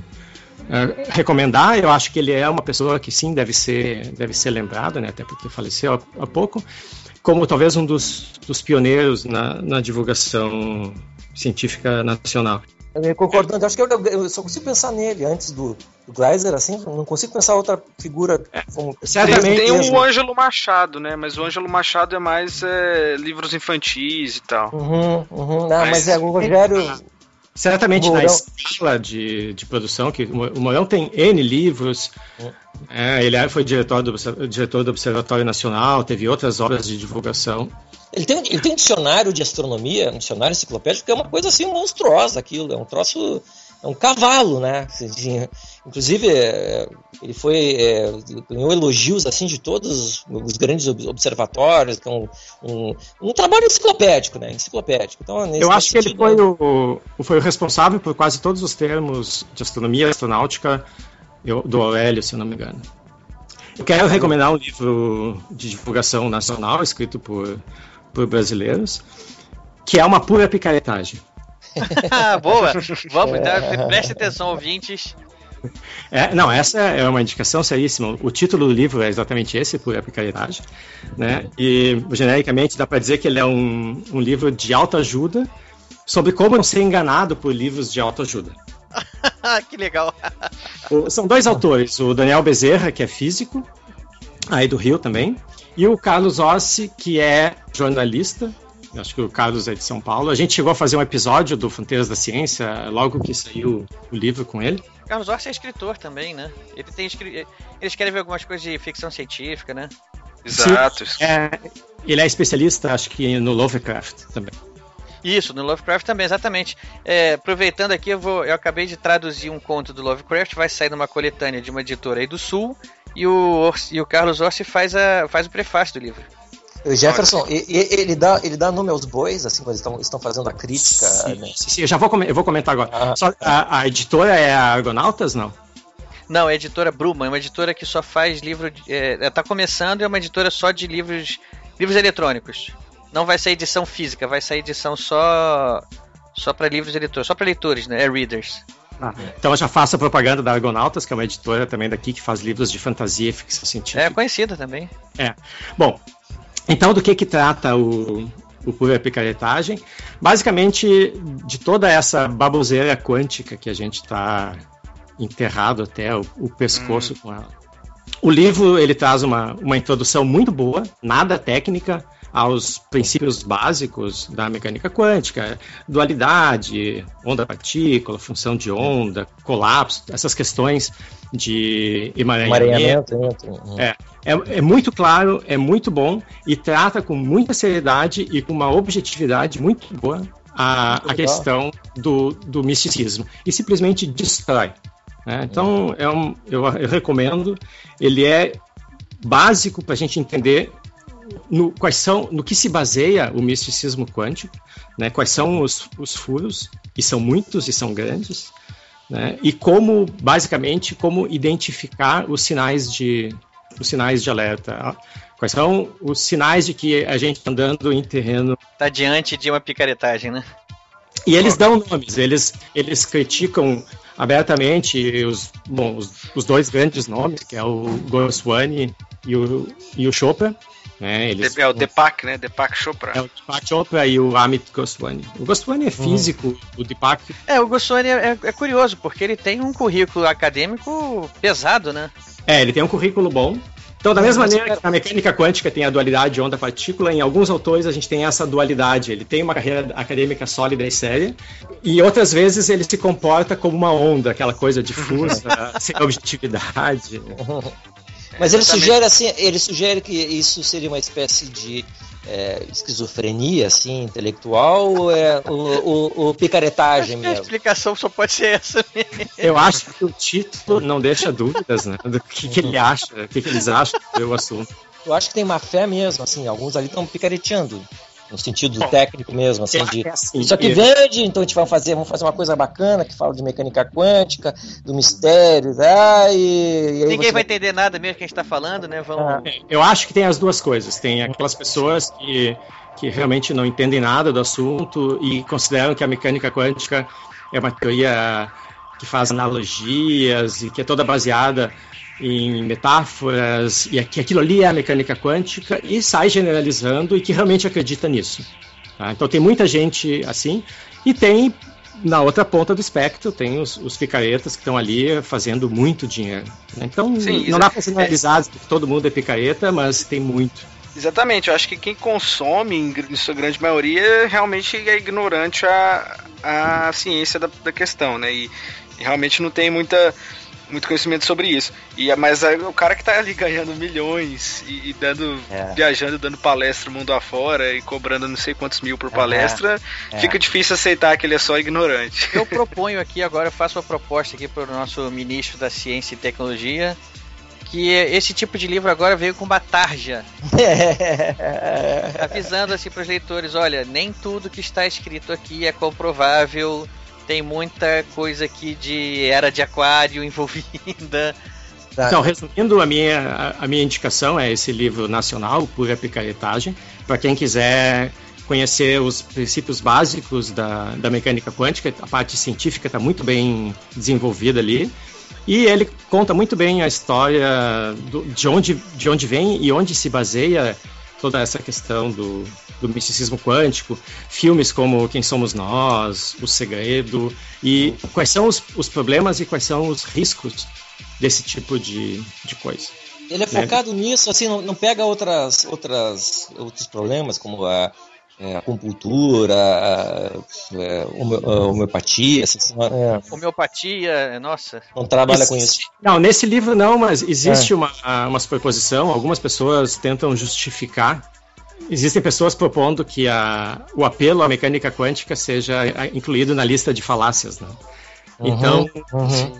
uh, recomendar. Eu acho que ele é uma pessoa que sim deve ser, deve ser lembrada, né, até porque faleceu há, há pouco, como talvez um dos, dos pioneiros na, na divulgação científica nacional. Eu concordando, acho que eu, eu, só consigo pensar nele antes do, do Gleiser, assim, não consigo pensar outra figura como. Certamente. Tem mesmo. o Ângelo Machado, né? Mas o Ângelo Machado é mais é, livros infantis e tal. Uhum, uhum. Não, mas, mas é o Rogério. Certamente na escala de, de produção, que o Morão tem N livros, uhum. é, ele foi diretor do, diretor do Observatório Nacional, teve outras obras de divulgação. Ele tem, ele tem um dicionário de astronomia, um dicionário enciclopédico, que é uma coisa assim monstruosa aquilo, é um troço, é um cavalo, né? Inclusive, é, ele foi é, ganhou elogios assim de todos os grandes observatórios, é um, um, trabalho enciclopédico, né? Enciclopédico. Então, Eu acho que ele foi o, foi o responsável por quase todos os termos de astronomia astronáutica do Aurélio, se eu não me engano. Eu quero recomendar um livro de divulgação nacional escrito por por brasileiros, que é uma pura picaretagem. Boa! Vamos, então, preste atenção, ouvintes. É, não, essa é uma indicação seríssima. O título do livro é exatamente esse, Pura Picaretagem. Né? E, genericamente, dá para dizer que ele é um, um livro de autoajuda sobre como não ser enganado por livros de autoajuda. que legal! O, são dois autores, o Daniel Bezerra, que é físico, aí do Rio também, e o Carlos Ossi, que é jornalista, acho que o Carlos é de São Paulo. A gente chegou a fazer um episódio do Fronteiras da Ciência, logo que saiu o livro com ele. Carlos Ossi é escritor também, né? Ele, tem, ele escreve algumas coisas de ficção científica, né? Exato. Sim, é, ele é especialista, acho que no Lovecraft também. Isso, no Lovecraft também, exatamente. É, aproveitando aqui, eu, vou, eu acabei de traduzir um conto do Lovecraft, vai sair numa coletânea de uma editora aí do Sul, e o, e o Carlos Orsi faz, a, faz o prefácio do livro. O Jefferson, ele dá, ele dá nome aos bois, assim, quando eles estão, fazendo a crítica. Sim, né? sim, sim, eu já vou, eu vou comentar agora. Ah, só, a, a, editora é a Argonautas, não? Não, é a editora Bruma, é uma editora que só faz livro. De, é, tá começando e é uma editora só de livros livros eletrônicos. não vai sair edição física, vai sair edição só só para livros leitores, só para leitores, né? É readers. Ah, então eu já faço a propaganda da Argonautas, que é uma editora também daqui que faz livros de fantasia e ficção científica. É conhecida também. É. Bom, então do que que trata o, o pura picaretagem? Basicamente de toda essa baboseira quântica que a gente está enterrado até o, o pescoço hum. com ela. O livro ele traz uma, uma introdução muito boa, nada técnica, aos princípios básicos da mecânica quântica, dualidade, onda-partícula, função de onda, colapso, essas questões de emaranhamento. emaranhamento. É, é, é, muito claro, é muito bom e trata com muita seriedade e com uma objetividade muito boa a, a questão do, do misticismo e simplesmente destrói. Né? Então, é um, eu, eu recomendo. Ele é básico para a gente entender no, quais são, no que se baseia o misticismo quântico, né? quais são os, os furos, e são muitos e são grandes, né? e como, basicamente, como identificar os sinais de, os sinais de alerta. Quais são os sinais de que a gente está andando em terreno... Está diante de uma picaretagem, né? E eles dão nomes, eles, eles criticam abertamente os, bom, os, os dois grandes nomes, que é o Goswami e o, e o Chopra, né? Eles, é o Deepak, né? Deepak Chopra. É o Deepak Chopra e o Amit Goswami. O Goswami é uhum. físico, uhum. o Deepak... É, o Goswami é, é, é, curioso, porque ele tem um currículo acadêmico pesado, né? É, ele tem um currículo bom. Então, da mesma maneira que a mecânica quântica tem a dualidade onda-partícula, em alguns autores a gente tem essa dualidade. Ele tem uma carreira acadêmica sólida e séria, e outras vezes ele se comporta como uma onda, aquela coisa difusa, sem objetividade. Mas ele sugere assim, ele sugere que isso seria uma espécie de é, esquizofrenia, assim, intelectual, ou é o, o, o picaretagem mesmo? A explicação só pode ser essa mesmo. Eu acho que o título não deixa dúvidas, né, do que, que ele acha, o que, que eles acham do assunto. Eu acho que tem má fé mesmo, assim, alguns ali estão picareteando no sentido Bom, técnico mesmo, assim, de, é assim, isso aqui vende, então a gente vai fazer, vamos fazer uma coisa bacana que fala de mecânica quântica, do mistério, ah, e, e ninguém vai entender nada mesmo que a gente está falando, né? Vamos... Ah. Eu acho que tem as duas coisas, tem aquelas pessoas que que realmente não entendem nada do assunto e consideram que a mecânica quântica é uma teoria que faz analogias e que é toda baseada em metáforas, e que aquilo ali é a mecânica quântica, e sai generalizando e que realmente acredita nisso. Tá? Então tem muita gente assim, e tem na outra ponta do espectro tem os, os picaretas que estão ali fazendo muito dinheiro. Né? Então Sim, não dá para generalizar que todo mundo é picareta, mas tem muito. Exatamente, eu acho que quem consome, em sua grande maioria, realmente é ignorante a, a ciência da, da questão, né? E, e realmente não tem muita muito conhecimento sobre isso. E mas o cara que tá ali ganhando milhões e, e dando é. viajando, dando palestra mundo afora e cobrando não sei quantos mil por palestra, é. fica difícil aceitar que ele é só ignorante. Eu proponho aqui agora, eu faço uma proposta aqui para o nosso ministro da Ciência e Tecnologia, que esse tipo de livro agora veio com uma tarja. avisando assim para os leitores, olha, nem tudo que está escrito aqui é comprovável tem muita coisa aqui de era de aquário envolvida. Então, resumindo, a minha, a minha indicação é esse livro nacional, Pura Picaretagem, para quem quiser conhecer os princípios básicos da, da mecânica quântica, a parte científica está muito bem desenvolvida ali. E ele conta muito bem a história do, de, onde, de onde vem e onde se baseia toda essa questão do, do misticismo quântico, filmes como Quem Somos Nós, O Segredo, e quais são os, os problemas e quais são os riscos desse tipo de, de coisa. Ele é né? focado nisso, assim, não, não pega outras, outras, outros problemas como a, é, acupuntura, é, homeopatia. Assim, é. Homeopatia, nossa. Não trabalha com isso. Não, nesse livro não, mas existe é. uma, uma superposição. Algumas pessoas tentam justificar. Existem pessoas propondo que a, o apelo à mecânica quântica seja incluído na lista de falácias. Né? Uhum, então, uhum.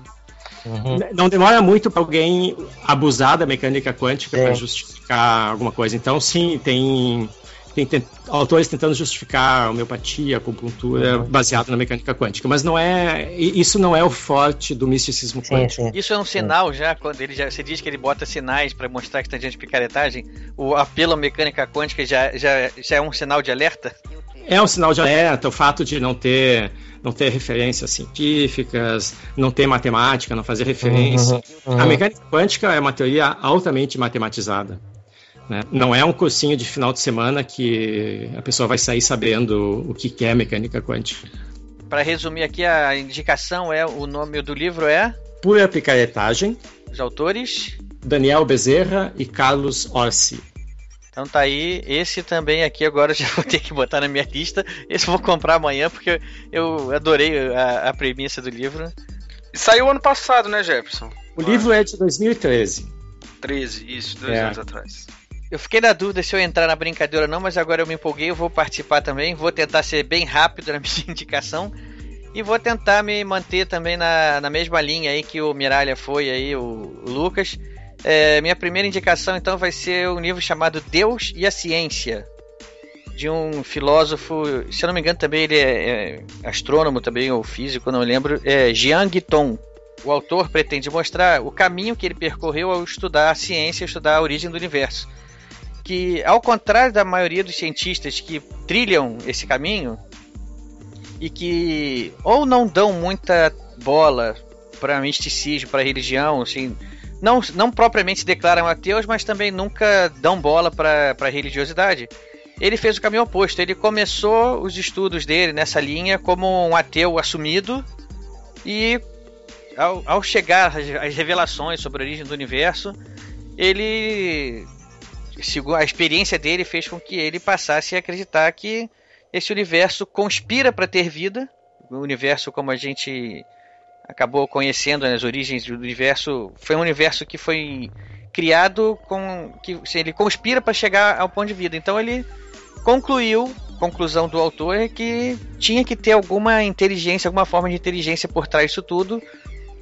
Uhum. Não demora muito para alguém abusar da mecânica quântica para justificar alguma coisa. Então, sim, tem tem, tem autores tentando justificar a homeopatia, a acupuntura uhum. baseado na mecânica quântica, mas não é isso não é o forte do misticismo sim, quântico. Sim. Isso é um sinal já quando ele já você diz que ele bota sinais para mostrar que está diante de picaretagem, o apelo à mecânica quântica já, já, já é um sinal de alerta? É um sinal de alerta, o fato de não ter não ter referências científicas, não ter matemática, não fazer referência. Uhum, uhum. A mecânica quântica é uma teoria altamente matematizada. Né? Não é um cursinho de final de semana que a pessoa vai sair sabendo o que é mecânica quântica. Para resumir aqui, a indicação é o nome do livro é Pura Picaretagem. Os autores Daniel Bezerra e Carlos Orsi. Então tá aí, esse também aqui agora já vou ter que botar na minha lista. Esse eu vou comprar amanhã porque eu adorei a, a premissa do livro. Saiu ano passado, né, Jefferson? O livro é de 2013. 13, isso, dois é. anos atrás. Eu fiquei na dúvida se eu entrar na brincadeira ou não, mas agora eu me empolguei, eu vou participar também. Vou tentar ser bem rápido na minha indicação. E vou tentar me manter também na, na mesma linha aí que o Miralha foi aí, o, Lucas. É, minha primeira indicação então vai ser um livro chamado Deus e a Ciência, de um filósofo, se eu não me engano também ele é, é astrônomo também, ou físico, não lembro, é Jiang Tong. O autor pretende mostrar o caminho que ele percorreu ao estudar a ciência, estudar a origem do universo. Que, ao contrário da maioria dos cientistas que trilham esse caminho, e que ou não dão muita bola para misticismo, para religião, assim, não, não propriamente se declaram ateus, mas também nunca dão bola para religiosidade. Ele fez o caminho oposto. Ele começou os estudos dele nessa linha como um ateu assumido e ao, ao chegar às revelações sobre a origem do universo, ele a experiência dele fez com que ele passasse a acreditar que esse universo conspira para ter vida, o universo como a gente acabou conhecendo as origens do universo. Foi um universo que foi criado com que assim, ele conspira para chegar ao ponto de vida. Então ele concluiu, conclusão do autor é que tinha que ter alguma inteligência, alguma forma de inteligência por trás disso tudo,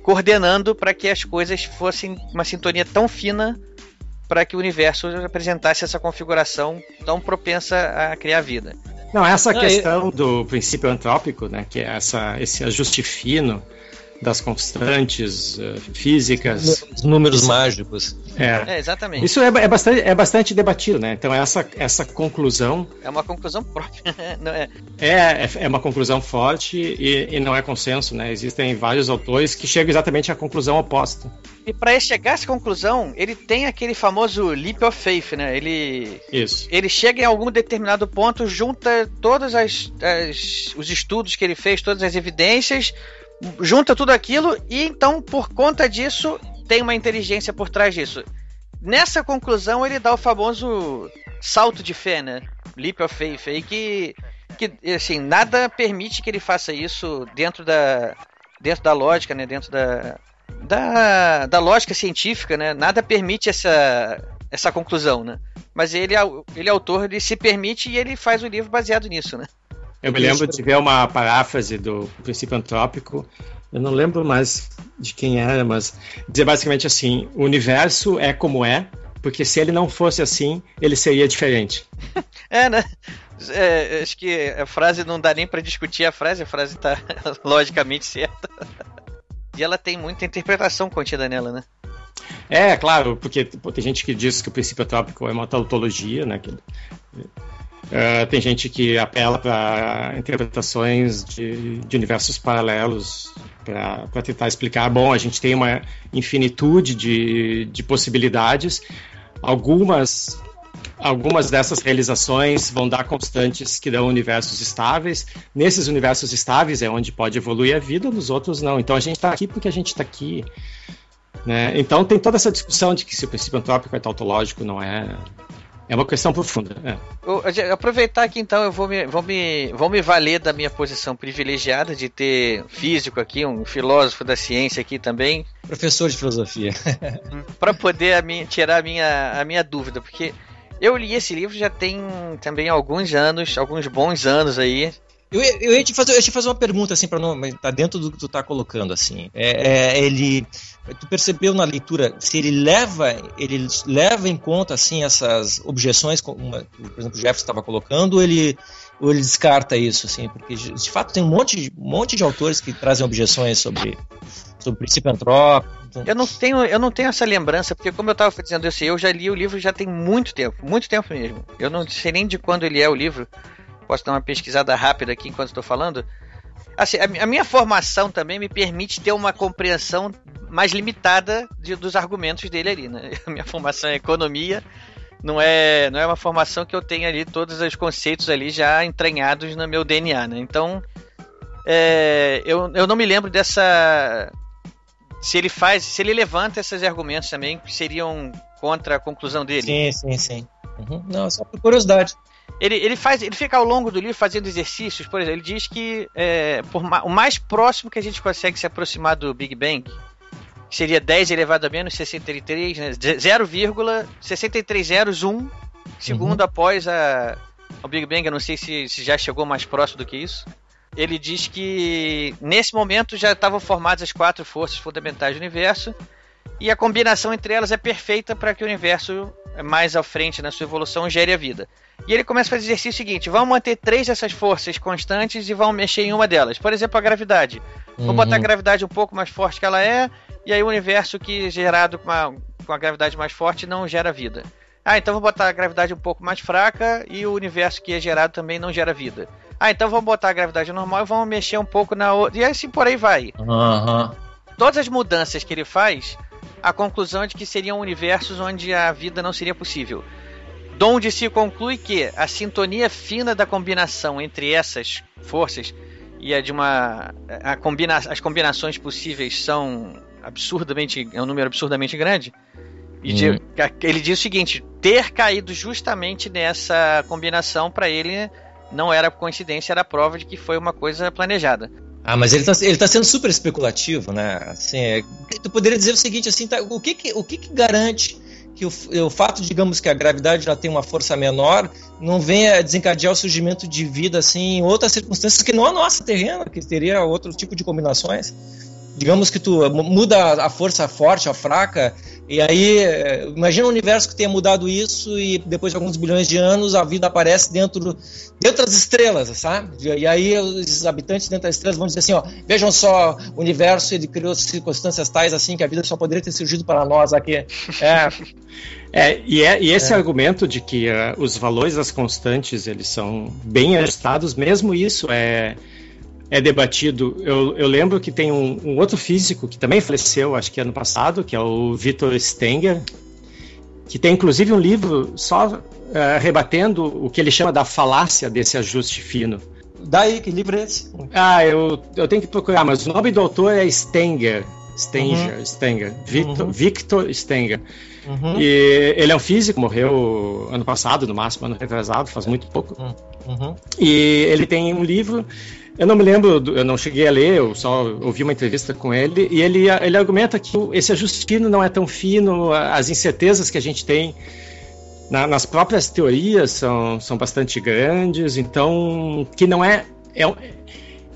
coordenando para que as coisas fossem uma sintonia tão fina para que o universo apresentasse essa configuração tão propensa a criar vida. Não, essa questão do princípio antrópico, né, que é essa, esse ajuste fino, das constantes uh, físicas. Os números mágicos. É. é, exatamente. Isso é, é, bastante, é bastante debatido, né? Então essa, essa conclusão... É uma conclusão própria, não é? É, é, é uma conclusão forte e, e não é consenso, né? Existem vários autores que chegam exatamente à conclusão oposta. E para chegar a essa conclusão, ele tem aquele famoso leap of faith, né? Ele, Isso. ele chega em algum determinado ponto, junta todos as, as, os estudos que ele fez, todas as evidências, junta tudo aquilo e então, por conta disso, tem uma inteligência por trás disso. Nessa conclusão, ele dá o famoso salto de fé, né? Leap of faith, aí que, que assim, nada permite que ele faça isso dentro da, dentro da lógica, né? Dentro da, da, da lógica científica, né? Nada permite essa, essa conclusão, né? Mas ele, ele é autor, ele se permite e ele faz o livro baseado nisso, né? Eu me lembro de ver uma paráfrase do princípio antrópico, eu não lembro mais de quem era, mas dizer basicamente assim: o universo é como é, porque se ele não fosse assim, ele seria diferente. é, né? É, acho que a frase não dá nem para discutir a frase, a frase tá logicamente certa. e ela tem muita interpretação contida nela, né? É, claro, porque tem gente que diz que o princípio antrópico é uma tautologia, né? Que Uh, tem gente que apela para interpretações de, de, universos paralelos para tentar explicar. Bom, a gente tem uma infinitude de, de possibilidades. Algumas algumas dessas realizações vão dar constantes que dão universos estáveis. Nesses universos estáveis é onde pode evoluir a vida, nos outros não. Então a gente está aqui porque a gente está aqui. Né? Então tem toda essa discussão de que se o princípio antrópico é tautológico, não é. É uma questão profunda. É. aproveitar que então eu vou me, vou, me, vou me valer da minha posição privilegiada de ter físico aqui, um filósofo da ciência aqui também. Professor de filosofia. para poder a minha, tirar a minha, a minha dúvida, porque eu li esse livro já tem também alguns anos, alguns bons anos aí. Eu, eu, ia te fazer, eu ia te fazer uma pergunta, assim, para não. Tá dentro do que tu tá colocando, assim. É, é, ele. Tu percebeu na leitura se ele leva, ele leva em conta, assim, essas objeções, como, por exemplo, o Jefferson estava colocando, ou ele, ou ele descarta isso, assim? Porque, de fato, tem um monte, um monte de autores que trazem objeções sobre, sobre o princípio antrópico. Eu não tenho, eu não tenho essa lembrança, porque como eu estava dizendo, eu, eu já li o livro já tem muito tempo, muito tempo mesmo. Eu não sei nem de quando ele é o livro. Posso dar uma pesquisada rápida aqui enquanto estou falando. Assim, a, minha formação também me permite ter uma compreensão mais limitada de, dos argumentos dele ali, né? A minha formação é economia, não é, não é uma formação que eu tenha ali todos os conceitos ali já entranhados no meu DNA, né? Então, é, eu, eu não me lembro dessa se ele faz, se ele levanta esses argumentos também que seriam contra a conclusão dele. Sim, sim, sim. Uhum. Não, só por curiosidade. Ele, ele, faz, ele fica ao longo do livro fazendo exercícios, por exemplo, ele diz que é, por, o mais próximo que a gente consegue se aproximar do Big Bang seria 10 elevado a menos 63, né, 0,6301 segundo uhum. após a, o Big Bang. Eu não sei se, se já chegou mais próximo do que isso ele diz que nesse momento já estavam formadas as quatro forças fundamentais do universo e a combinação entre elas é perfeita para que o universo mais à frente na sua evolução gere a vida. E ele começa a fazer o exercício seguinte: vamos manter três dessas forças constantes e vamos mexer em uma delas. Por exemplo, a gravidade. Uhum. Vamos botar a gravidade um pouco mais forte que ela é, e aí o universo que é gerado com a, com a gravidade mais forte não gera vida. Ah, então vou botar a gravidade um pouco mais fraca e o universo que é gerado também não gera vida. Ah, então vamos botar a gravidade normal e vamos mexer um pouco na outra. E assim por aí vai. Uhum. Todas as mudanças que ele faz, a conclusão de que seriam universos onde a vida não seria possível. Donde se conclui que a sintonia fina da combinação entre essas forças e a de uma. A combina, as combinações possíveis são absurdamente. é um número absurdamente grande. E de, hum. ele diz o seguinte: ter caído justamente nessa combinação para ele não era coincidência, era prova de que foi uma coisa planejada. Ah, mas ele está ele tá sendo super especulativo, né? Assim, é, tu poderia dizer o seguinte, assim, tá, o que que, o que, que garante que o, o, fato, digamos, que a gravidade já tem uma força menor, não venha desencadear o surgimento de vida, assim, em outras circunstâncias que não a nossa terrena, que teria outro tipo de combinações? Digamos que tu muda a força forte, a fraca, e aí, imagina um universo que tenha mudado isso e depois de alguns bilhões de anos a vida aparece dentro, dentro das estrelas, sabe? E aí os habitantes dentro das estrelas vão dizer assim, ó, vejam só, o universo ele criou circunstâncias tais assim que a vida só poderia ter surgido para nós aqui. É. É, e, é, e esse é. argumento de que uh, os valores das constantes eles são bem ajustados, mesmo isso é, é debatido. Eu, eu lembro que tem um, um, outro físico que também faleceu, acho que ano passado, que é o Victor Stenger, que tem inclusive um livro só uh, rebatendo o que ele chama da falácia desse ajuste fino. Daí, que livro é esse? Ah, eu, eu tenho que procurar, mas o nome do autor é Stenger. Stenger, uhum. Stenger. Victor, uhum. Victor Stenger. Uhum. E ele é um físico, morreu ano passado, no máximo, ano retrasado, faz muito pouco. Uhum. E ele tem um livro eu não me lembro, eu não cheguei a ler, eu só ouvi uma entrevista com ele, e ele, ele argumenta que esse ajuste fino não é tão fino, as incertezas que a gente tem na, nas próprias teorias são, são bastante grandes, então que não é. É,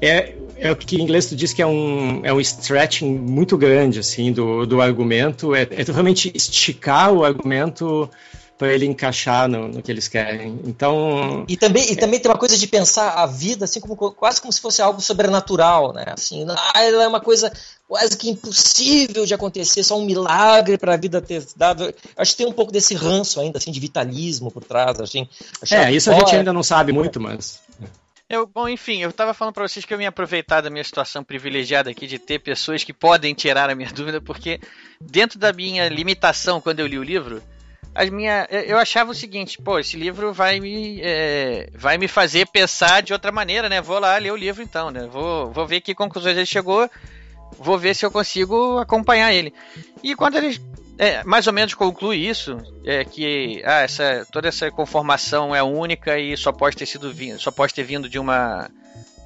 é, é o que em inglês tu diz que é um, é um stretching muito grande assim do, do argumento, é, é realmente esticar o argumento para ele encaixar no, no, que eles querem. Então e também e também tem uma coisa de pensar a vida assim como quase como se fosse algo sobrenatural, né? Assim, ah, ela é uma coisa quase que impossível de acontecer, só um milagre para a vida ter dado. Acho que tem um pouco desse ranço ainda assim de vitalismo por trás, assim. É, isso a gente ainda não sabe muito, mas eu, bom, enfim, eu tava falando para vocês que eu me aproveitar da minha situação privilegiada aqui de ter pessoas que podem tirar a minha dúvida, porque dentro da minha limitação quando eu li o livro, as minha, eu achava o seguinte, pô, esse livro vai me, é, vai me fazer pensar de outra maneira, né? Vou lá ler o livro então, né? Vou, vou ver que conclusões ele chegou, vou ver se eu consigo acompanhar ele. E quando ele é, mais ou menos conclui isso, é que ah, essa, toda essa conformação é única e só pode ter sido só pode ter vindo de uma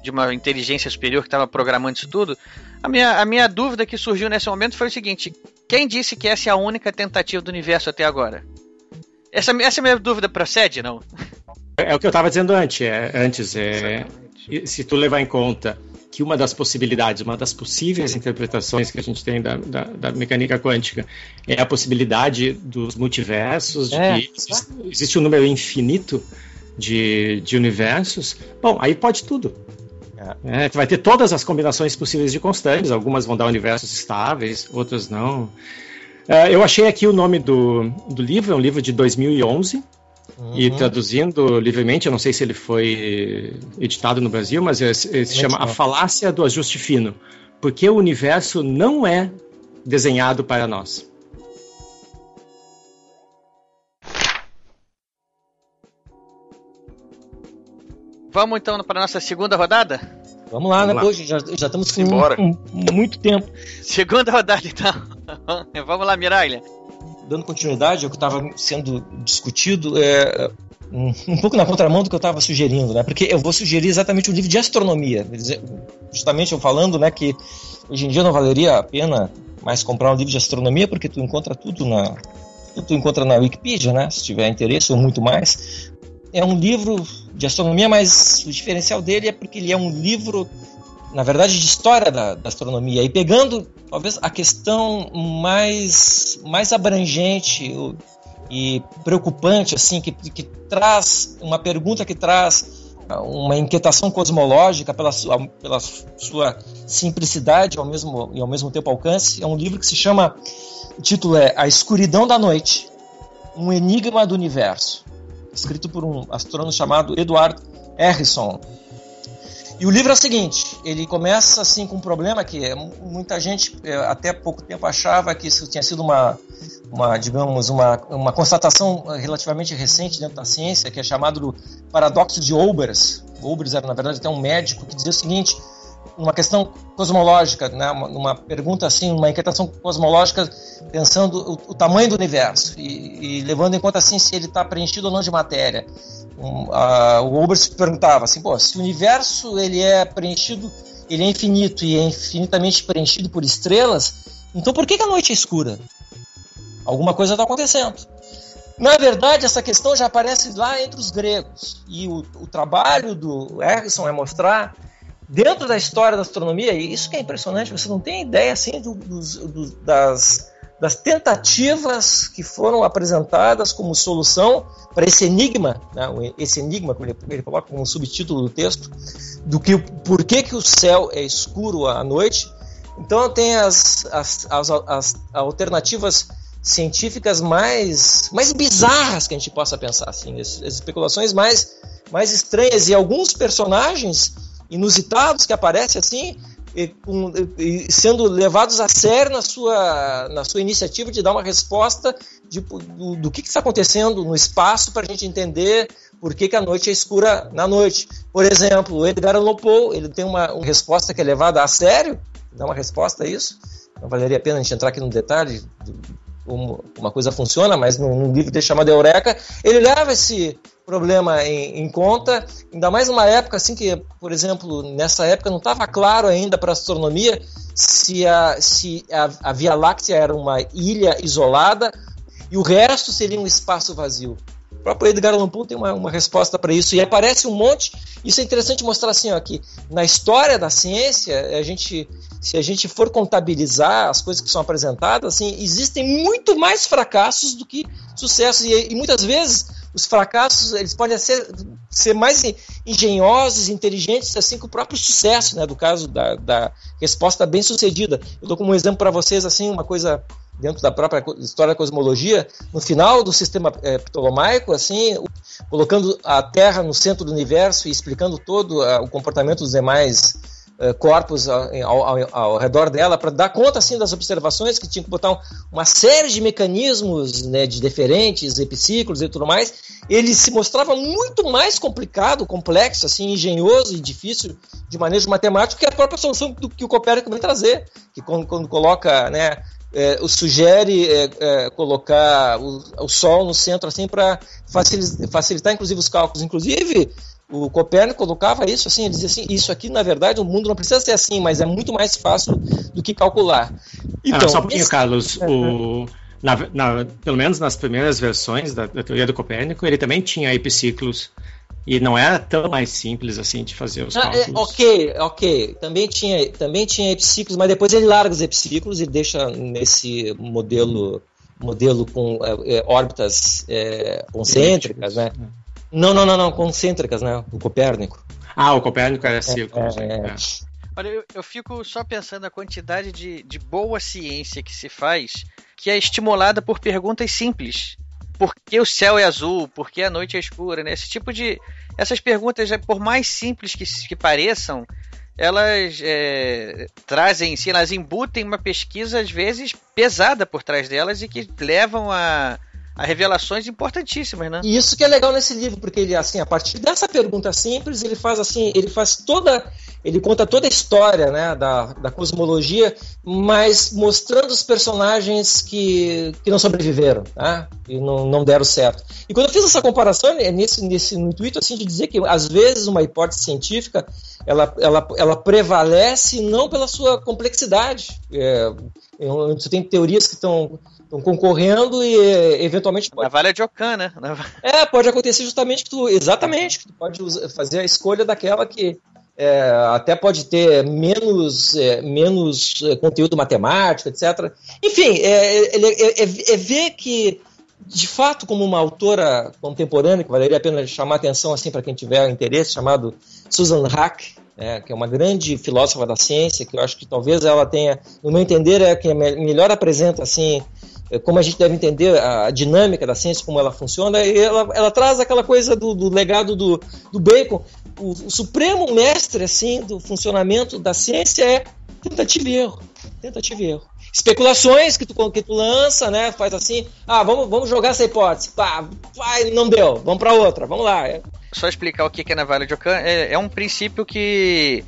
de uma inteligência superior que estava programando isso tudo. A minha, a minha dúvida que surgiu nesse momento foi o seguinte: quem disse que essa é a única tentativa do universo até agora? Essa, essa minha dúvida procede, não? É, é o que eu estava dizendo antes. É, antes é, se tu levar em conta que uma das possibilidades, uma das possíveis interpretações que a gente tem da, da, da mecânica quântica é a possibilidade dos multiversos, de é, que existe, existe, um número infinito de, de universos, bom, aí pode tudo. É. É, tu vai ter todas as combinações possíveis de constantes, algumas vão dar universos estáveis, outras não. É, eu achei aqui o nome do, do livro, é um livro de 2011, Uhum. E traduzindo livremente, eu não sei se ele foi editado no Brasil, mas ele, ele se chama A Falácia do Ajuste Fino. Porque o universo não é desenhado para nós. Vamos então para a nossa segunda rodada? Vamos lá, Vamos né? Lá. Poxa, já, já estamos com um, um, muito tempo. Segunda rodada, então. Vamos lá, Miralha. Dando continuidade ao que estava sendo discutido, é, um, um, pouco na contramão do que eu estava sugerindo, né? Porque eu vou sugerir exatamente um livro de astronomia. Justamente eu falando, né, que hoje em dia não valeria a pena mais comprar um livro de astronomia, porque tu encontra tudo na, tu encontra na Wikipedia, né? Se tiver interesse ou muito mais é um livro de astronomia, mas o diferencial dele é porque ele é um livro, na verdade, de história da, da astronomia. E pegando, talvez, a questão mais, mais abrangente e preocupante, assim, que, que traz uma pergunta que traz uma inquietação cosmológica pela sua, pela sua simplicidade ao mesmo, e ao mesmo tempo alcance. É um livro que se chama, o título é A Escuridão da Noite, um enigma do universo escrito por um astrônomo chamado Edward Harrison. E o livro é o seguinte, ele começa assim com um problema que é, muita gente é, até pouco tempo achava que isso tinha sido uma, uma digamos, uma, uma constatação relativamente recente dentro da ciência, que é chamado do paradoxo de Olbers. Olbers era, na verdade, até um médico que dizia o seguinte, uma questão cosmológica, né? uma, uma pergunta assim, uma inquietação cosmológica, pensando o, o tamanho do universo e, e, levando em conta assim se ele está preenchido ou não de matéria. Um, o Olbers se perguntava assim, pô, se o universo ele é preenchido, ele é infinito e é infinitamente preenchido por estrelas, então por que, que a noite é escura? Alguma coisa está acontecendo. Na verdade, essa questão já aparece lá entre os gregos. E o, o trabalho do Harrison é mostrar dentro da história da astronomia, e isso que é impressionante, você não tem ideia assim do, do, do, das, das tentativas que foram apresentadas como solução para esse enigma, né, esse enigma, como ele, ele coloca como subtítulo do texto, do que por que, que o céu é escuro à noite. Então tem as, as, as, as alternativas científicas mais, mais bizarras que a gente possa pensar, assim, as, as especulações mais, mais estranhas e alguns personagens inusitados que aparecem assim, sendo levados a sério na sua, na sua iniciativa de dar uma resposta de, do, do que, está acontecendo no espaço para a gente entender por que, que, a noite é escura na noite. Por exemplo, o Edgar Allan Poe, ele tem uma, uma resposta que é levada a sério, dá uma resposta a isso. Não valeria a pena a gente entrar aqui no detalhe de como uma coisa funciona, mas num, livro chamado Eureka, ele leva esse problema em, em, conta, ainda mais numa época assim que, por exemplo, nessa época não estava claro ainda para a astronomia se, a, se a, a Via Láctea era uma ilha isolada e o resto seria um espaço vazio. O próprio Edgar Allan Poe tem uma, uma resposta para isso e aparece um monte. Isso é interessante mostrar assim, ó, que na história da ciência, a gente, se a gente for contabilizar as coisas que são apresentadas, assim, existem muito mais fracassos do que sucessos e, e muitas vezes os fracassos eles podem ser, ser mais engenhosos, inteligentes, assim que o próprio sucesso, né? Do caso da, da resposta bem sucedida. Eu dou como exemplo para vocês assim uma coisa dentro da própria história da cosmologia, no final do sistema é, ptolomaico, assim, colocando a Terra no centro do universo e explicando todo uh, o comportamento dos demais uh, corpos ao, ao, ao, redor dela, para dar conta assim das observações que tinha que botar um, uma série de mecanismos né, de deferentes, epiciclos e tudo mais, ele se mostrava muito mais complicado, complexo, assim, engenhoso e difícil de manejo matemático que a própria solução do que o Copérnico vem trazer, que quando, quando coloca, né, é, sugere é, é, colocar o, o, Sol no centro assim para facilitar, facilitar, inclusive, os cálculos. Inclusive, o Copérnico colocava isso assim, ele dizia assim, isso aqui, na verdade, o mundo não precisa ser assim, mas é muito mais fácil do que calcular. Então, ah, só um pouquinho, esse... Carlos. O... Na, na, pelo menos nas primeiras versões da, da, teoria do Copérnico, ele também tinha epiciclos E não era tão mais simples assim de fazer os ah, é, ok, ok. Também tinha, também tinha epiciclos, mas depois ele larga os epiciclos e deixa nesse modelo modelo com é, é órbitas é, concêntricas, né? Não, não, não, não, concêntricas, né? O Copérnico. Ah, o Copérnico era círculo. É, é, Olha, eu, eu, fico só pensando na quantidade de, de boa ciência que se faz, que é estimulada por perguntas simples. Por que o céu é azul? Por que a noite é escura? Né? Esse tipo de. Essas perguntas, por mais simples que, que pareçam, elas é, trazem, se elas embutem uma pesquisa, às vezes, pesada por trás delas e que levam a, a revelações importantíssimas, né? E isso que é legal nesse livro, porque ele, assim, a partir dessa pergunta simples, ele faz assim, ele faz toda ele conta toda a história né, da, da cosmologia, mas mostrando os personagens que, que não sobreviveram tá? e não, não deram certo. E quando eu fiz essa comparação, é nesse, nesse intuito assim, de dizer que às vezes uma hipótese científica ela, ela, ela prevalece não pela sua complexidade. É, você tem teorias que estão estão concorrendo e eventualmente pode... vale de Ocan, né? É, pode acontecer justamente que tu exatamente que tu pode fazer a escolha daquela que é, até pode ter menos, é, menos é, conteúdo matemático, etc. Enfim, é, é, é, é, ver que, de fato, como uma autora contemporânea, que valeria a pena chamar atenção assim para quem tiver interesse, chamado Susan Hack, né, que é uma grande filósofa da ciência, que eu acho que talvez ela tenha, no meu entender, é que melhor apresenta assim como a gente deve entender a dinâmica da ciência, como ela funciona, e ela, ela traz aquela coisa do, do legado do, do Bacon, o, o, supremo mestre assim do funcionamento da ciência é tentativa e erro. Tentativa e erro. Especulações que tu, que tu lança, né? Faz assim, ah, vamos, vamos jogar essa hipótese. Pá, vai, não deu, vamos para outra, vamos lá. Só explicar o que é navalha de Ockham, é, é um princípio que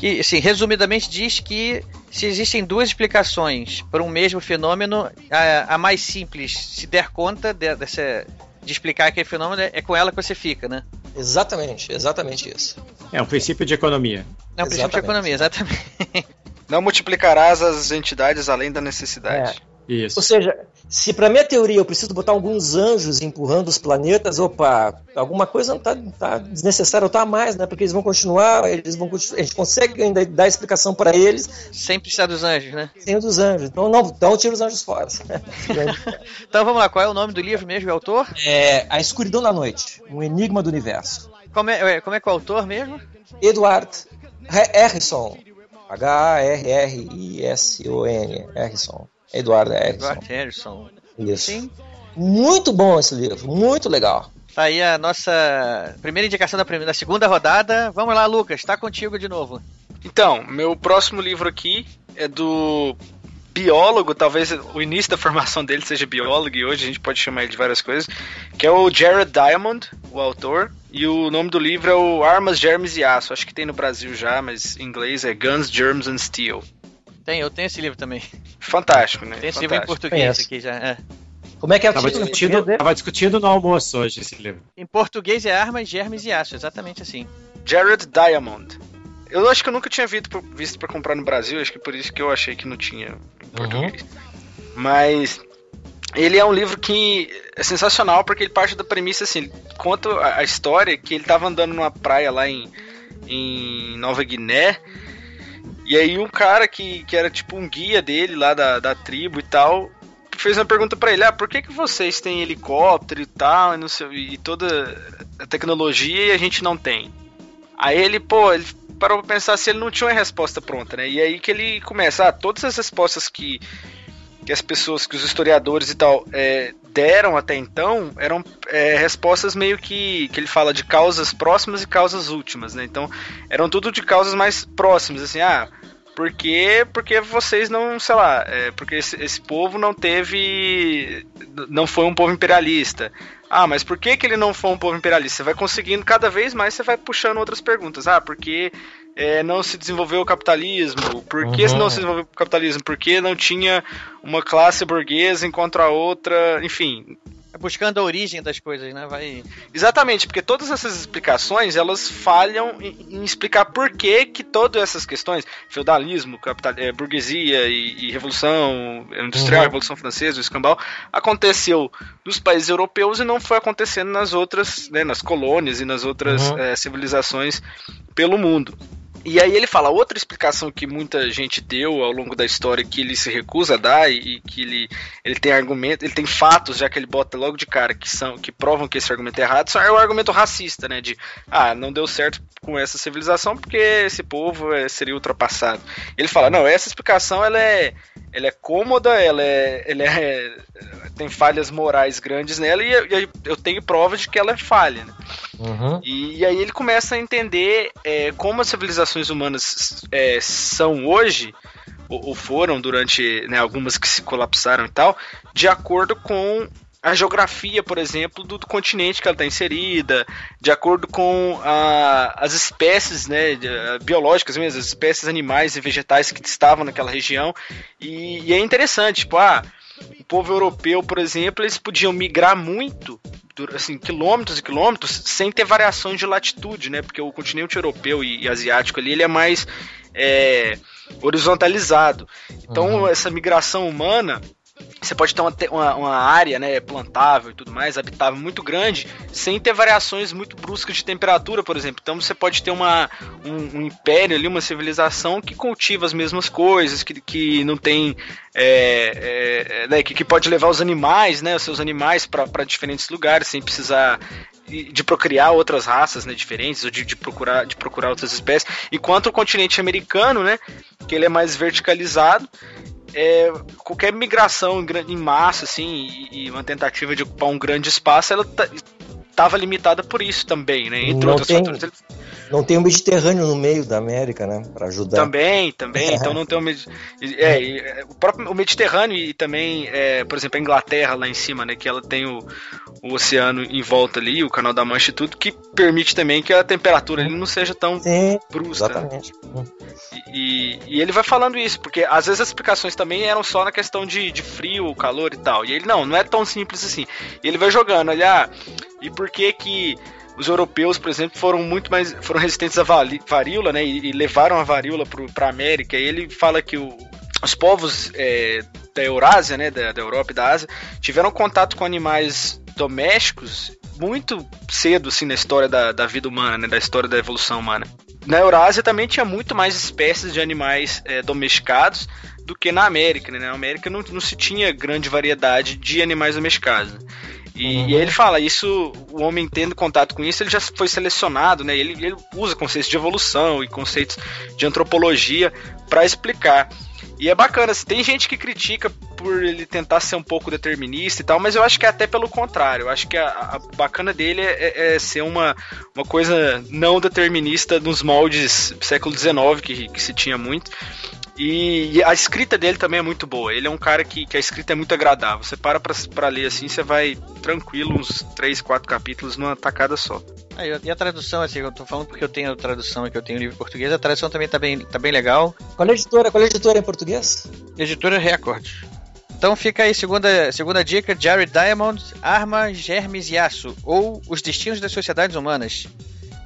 que, assim, resumidamente diz que se existem duas explicações para um mesmo fenômeno, a, a mais simples se der conta de, dessa, de explicar aquele fenômeno, é com ela que você fica, né? Exatamente, exatamente isso. É um princípio de economia. É um princípio de economia, exatamente. Não multiplicarás as entidades além da necessidade. É. Isso. Ou seja, se para minha teoria eu preciso botar alguns anjos empurrando os planetas, opa, alguma coisa não tá, tá desnecessária, ou tá a mais, né? Porque eles vão continuar, eles vão a gente consegue ainda dar explicação para eles. Sem precisar dos anjos, né? Sem dos anjos. Então não, então tira os anjos fora. então vamos lá, qual é o nome do livro mesmo, o autor? É A Escuridão da Noite, um enigma do universo. Como é, como é que é o autor mesmo? Edward Harrison. Harrison. Eduardo Harrison. Eduardo Harrison. Isso. Sim. Muito bom esse livro, muito legal. Tá aí a nossa primeira indicação da, primeira, da segunda rodada. Vamos lá, Lucas, tá contigo de novo. Então, meu próximo livro aqui é do biólogo, talvez o início da formação dele seja biólogo e hoje a gente pode chamar ele de várias coisas, que é o Jared Diamond, o autor, e o nome do livro é o Armas, Germes e Aço. Acho que tem no Brasil já, mas em inglês é Guns, Germs and Steel. Tem, eu tenho esse livro também. Fantástico, né? Tem esse livro em português aqui já. É. Como é que é tava discutindo, tava discutindo no almoço hoje esse livro. Em português é Armas, Germes e Aço, exatamente assim. Jared Diamond. Eu acho que eu nunca tinha visto, visto para comprar no Brasil, acho que por isso que eu achei que não tinha em uhum. português. Uhum. Mas ele é um livro que é sensacional porque ele parte da premissa assim, conta a história que ele estava andando numa praia lá em, em Nova Guiné e aí um cara que, que era tipo um guia dele lá da, da tribo e tal, fez uma pergunta para ele, ah, por que, que vocês têm helicóptero e tal, e, não sei, e toda a tecnologia e a gente não tem? Aí ele, pô, ele parou pra pensar se ele não tinha uma resposta pronta, né? E aí que ele começa, ah, todas as respostas que, que as pessoas, que os historiadores e tal é, deram até então eram é, respostas meio que que ele fala de causas próximas e causas últimas, né? Então eram tudo de causas mais próximas, assim, ah, porque porque vocês não, sei lá, é, porque esse, esse povo não teve, não foi um povo imperialista. Ah, mas por que, que ele não foi um povo imperialista? Você vai conseguindo cada vez mais, você vai puxando outras perguntas. Ah, porque é, não se desenvolveu o capitalismo? Por que uhum. não se desenvolveu o capitalismo? Porque não tinha uma classe burguesa enquanto a outra? Enfim, buscando a origem das coisas, né? Vai. Exatamente, porque todas essas explicações elas falham em, em explicar por que que todas essas questões, feudalismo, capital, é, burguesia e, e, revolução industrial, uhum. revolução francesa, o escambau, aconteceu nos países europeus e não foi acontecendo nas outras, né, nas colônias e nas outras uhum. é, civilizações pelo mundo. E aí ele fala outra explicação que muita gente deu ao longo da história que ele se recusa a dar e, que ele, ele tem argumento, ele tem fatos, já que ele bota logo de cara que são que provam que esse argumento é errado, é o argumento racista, né, de ah, não deu certo com essa civilização porque esse povo é, seria ultrapassado. Ele fala, não, essa explicação ela é ela é cômoda, ela é, ela é tem falhas morais grandes nela e eu, eu tenho provas de que ela é falha, né? Uhum. E, e, aí ele começa a entender é, como as civilizações humanas é, são hoje, ou, ou foram durante né, algumas que se colapsaram e tal, de acordo com a geografia, por exemplo, do, do continente que ela está inserida, de acordo com a, as espécies né, biológicas mesmo, as espécies animais e vegetais que estavam naquela região. E, e é interessante, tipo, ah, o povo europeu, por exemplo, eles podiam migrar muito assim, quilômetros e quilômetros sem ter variações de latitude, né? Porque o continente europeu e, e asiático ali ele é mais é, horizontalizado. Então, uhum. essa migração humana você pode ter uma, uma, uma, área né, plantável e tudo mais, habitável muito grande, sem ter variações muito bruscas de temperatura, por exemplo. Então você pode ter uma, um, um império ali, uma civilização que cultiva as mesmas coisas, que, que não tem. É, é, né, que, que pode levar os animais, né, os seus animais para diferentes lugares, sem precisar de procriar outras raças né, diferentes, ou de, de, procurar, de procurar outras espécies. Enquanto o continente americano, né, que ele é mais verticalizado, é, qualquer migração em, em massa, assim, e, e, uma tentativa de ocupar um grande espaço, ela estava limitada por isso também, né? Entre não outros tem, fatores. Não tem o Mediterrâneo no meio da América, né? Para ajudar. Também, também. então não tem o, é, é, o próprio o Mediterrâneo e também, é, por exemplo, a Inglaterra lá em cima, né? Que ela tem o, o oceano em volta ali, o Canal da Mancha e tudo, que permite também que a temperatura ali não seja tão Sim, brusca. Exatamente. E, e, ele vai falando isso, porque às vezes as explicações também eram só na questão de, de frio, calor e tal. E ele, não, não é tão simples assim. E ele vai jogando, olha, ah, e por que que os europeus, por exemplo, foram muito mais foram resistentes à varíola, né? E, e levaram a varíola para a América. E ele fala que o, os povos é, da Eurásia, né, da, da Europa e da Ásia, tiveram contato com animais domésticos muito cedo, assim, na história da, da vida humana, né, da história da evolução humana. Na Eurásia também tinha muito mais espécies de animais é, domesticados do que na América, né? Na América não, não se tinha grande variedade de animais domesticados. Né? E, uhum. e, aí ele fala, isso, o homem tendo contato com isso, ele já foi selecionado, né? Ele, ele usa conceitos de evolução e conceitos de antropologia para explicar. E é bacana, assim, tem gente que critica por ele tentar ser um pouco determinista e tal, mas eu acho que é até pelo contrário. Eu acho que a, a bacana dele é, é, é, ser uma, uma coisa não determinista nos moldes século XIX, que, que se tinha muito. E, a escrita dele também é muito boa. Ele é um cara que, que a escrita é muito agradável. Você para pra, pra ler assim, você vai tranquilo, uns 3, 4 capítulos numa tacada só. Ah, e a tradução, assim, eu tô falando porque eu tenho a tradução e que eu tenho livro em português, a tradução também tá bem, tá bem legal. Qual é a editora? Qual é a editora em português? Editora Record. Então fica aí, segunda, segunda dica, Jared Diamond, Arma, Germes e Aço, ou Os Destinos das Sociedades Humanas.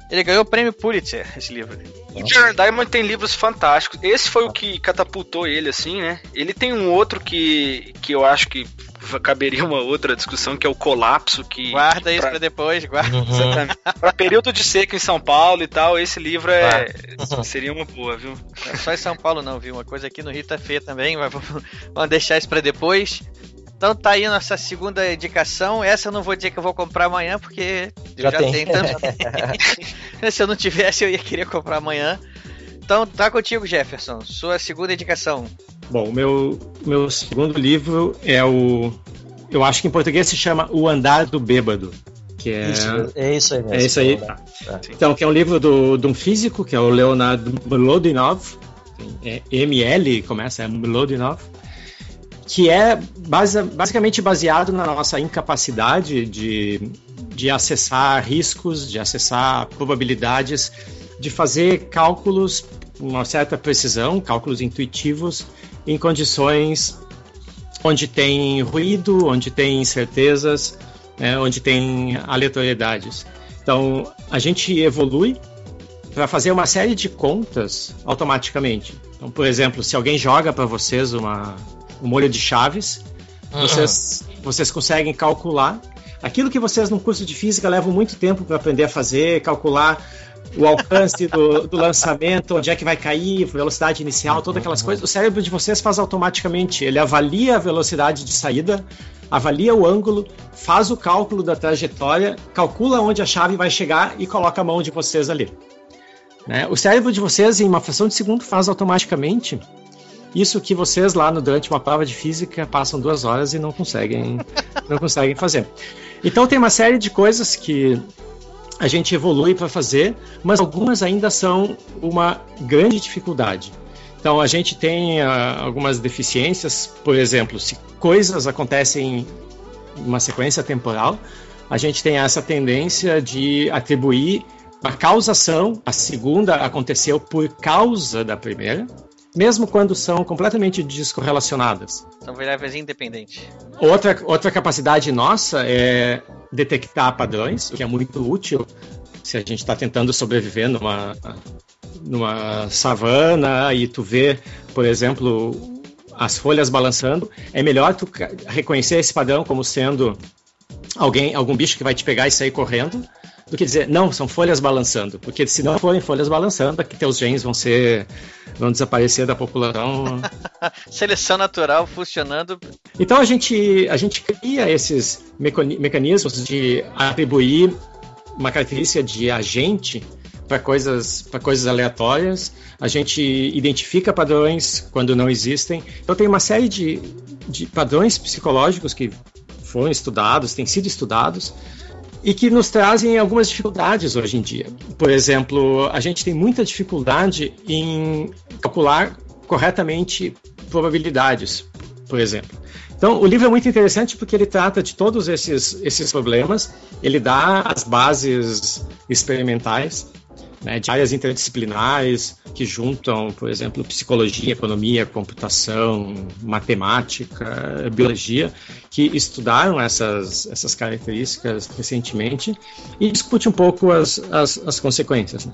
Ele ganhou o prêmio Pulitzer, esse livro. O Jared Diamond tem livros fantásticos. Esse foi o que catapultou ele, assim, né? Ele tem um outro que, que eu acho que caberia uma outra discussão, que é o colapso. que Guarda isso pra, pra depois, guarda. Uhum. pra período de seca em São Paulo e tal, esse livro é seria uma boa, viu? Não só em São Paulo não, viu? Uma coisa aqui no Rio tá feia também, mas vamos deixar isso pra depois. Então tá aí nossa segunda indicação. Essa eu não vou dizer que eu vou comprar amanhã, porque já, já tem. tenho também. Se eu não tivesse, eu ia querer comprar amanhã. Então tá contigo, Jefferson. Sua segunda indicação. Bom, meu meu segundo livro é o eu acho que em português se chama O Andar do Bêbado. Que é, isso, é isso aí mesmo. É isso aí. Tá. Então, que é um livro do, de um físico, que é o Leonard Mlodinov. É ML, começa, é Mlodinov que é base, basicamente baseado na nossa incapacidade de, de acessar riscos, de acessar probabilidades, de fazer cálculos com uma certa precisão, cálculos intuitivos, em condições onde tem ruído, onde tem incertezas, né, onde tem aleatoriedades. Então, a gente evolui para fazer uma série de contas automaticamente. Então, por exemplo, se alguém joga para vocês uma, um molho de chaves, vocês, vocês conseguem calcular aquilo que vocês no curso de física levam muito tempo para aprender a fazer, calcular o alcance do, do, lançamento, onde é que vai cair, velocidade inicial, todas aquelas coisas. O cérebro de vocês faz automaticamente. Ele avalia a velocidade de saída, avalia o ângulo, faz o cálculo da trajetória, calcula onde a chave vai chegar e coloca a mão de vocês ali. Né? O cérebro de vocês, em uma fração de segundo, faz automaticamente isso que vocês lá no, durante uma prova de física passam duas horas e não conseguem, não conseguem fazer. Então tem uma série de coisas que a gente evolui para fazer, mas algumas ainda são uma grande dificuldade. Então a gente tem uh, algumas deficiências, por exemplo, se coisas acontecem em uma sequência temporal, a gente tem essa tendência de atribuir a causação, a segunda aconteceu por causa da primeira, mesmo quando são completamente descorrelacionadas. São variáveis independentes. Outra, outra capacidade nossa é detectar padrões, o que é muito útil se a gente está tentando sobreviver numa, numa savana e tu vê, por exemplo, as folhas balançando, é melhor tu reconhecer esse padrão como sendo alguém, algum bicho que vai te pegar e sair correndo, do que dizer, não, são folhas balançando. Porque se não forem folhas balançando, aqui teus genes vão ser. vão desaparecer da população. Seleção natural funcionando. Então a gente, a gente cria esses mecanismos de atribuir uma característica de agente para coisas, para coisas aleatórias. A gente identifica padrões quando não existem. Então tem uma série de, de padrões psicológicos que foram estudados, têm sido estudados, e que nos trazem algumas dificuldades hoje em dia. Por exemplo, a gente tem muita dificuldade em calcular corretamente probabilidades, por exemplo. Então, o livro é muito interessante porque ele trata de todos esses, esses problemas, ele dá as bases experimentais né, de áreas interdisciplinares que juntam, por exemplo, psicologia, economia, computação, matemática, biologia, que estudaram essas, essas características recentemente e discute um pouco as, as, as consequências. Né?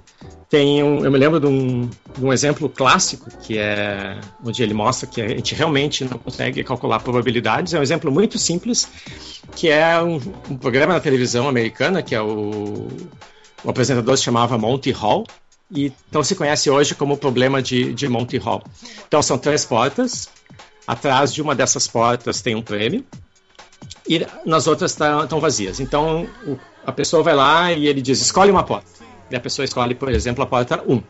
Tem um, eu me lembro de um, de um exemplo clássico que é onde ele mostra que a gente realmente não consegue calcular probabilidades. É um exemplo muito simples que é um, um programa na televisão americana que é o o apresentador se chamava Monty Hall, e então se conhece hoje como o problema de, de Monty Hall. Então são três portas, atrás de uma dessas portas tem um prêmio, e nas outras estão tá, vazias. Então o, a pessoa vai lá e ele diz: escolhe uma porta. E a pessoa escolhe, por exemplo, a porta 1.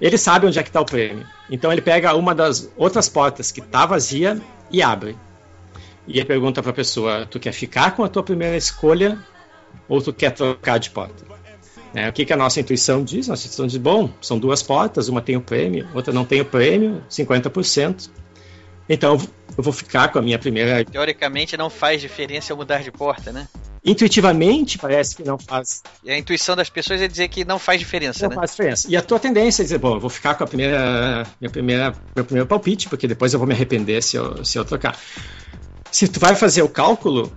Ele sabe onde é que está o prêmio. Então ele pega uma das outras portas que está vazia e abre. E ele pergunta para a pessoa: tu quer ficar com a tua primeira escolha ou tu quer trocar de porta? É, o que, que a nossa intuição diz? Nossa intuição diz, bom, são duas portas, uma tem o prêmio, outra não tem o prêmio, 50%. Então eu vou ficar com a minha primeira. Teoricamente não faz diferença eu mudar de porta, né? Intuitivamente parece que não faz. E a intuição das pessoas é dizer que não faz diferença, não né? faz diferença. E a tua tendência é dizer, bom, eu vou ficar com a primeira, minha primeira, meu primeiro palpite, porque depois eu vou me arrepender se eu, se eu trocar. Se tu vai fazer o cálculo,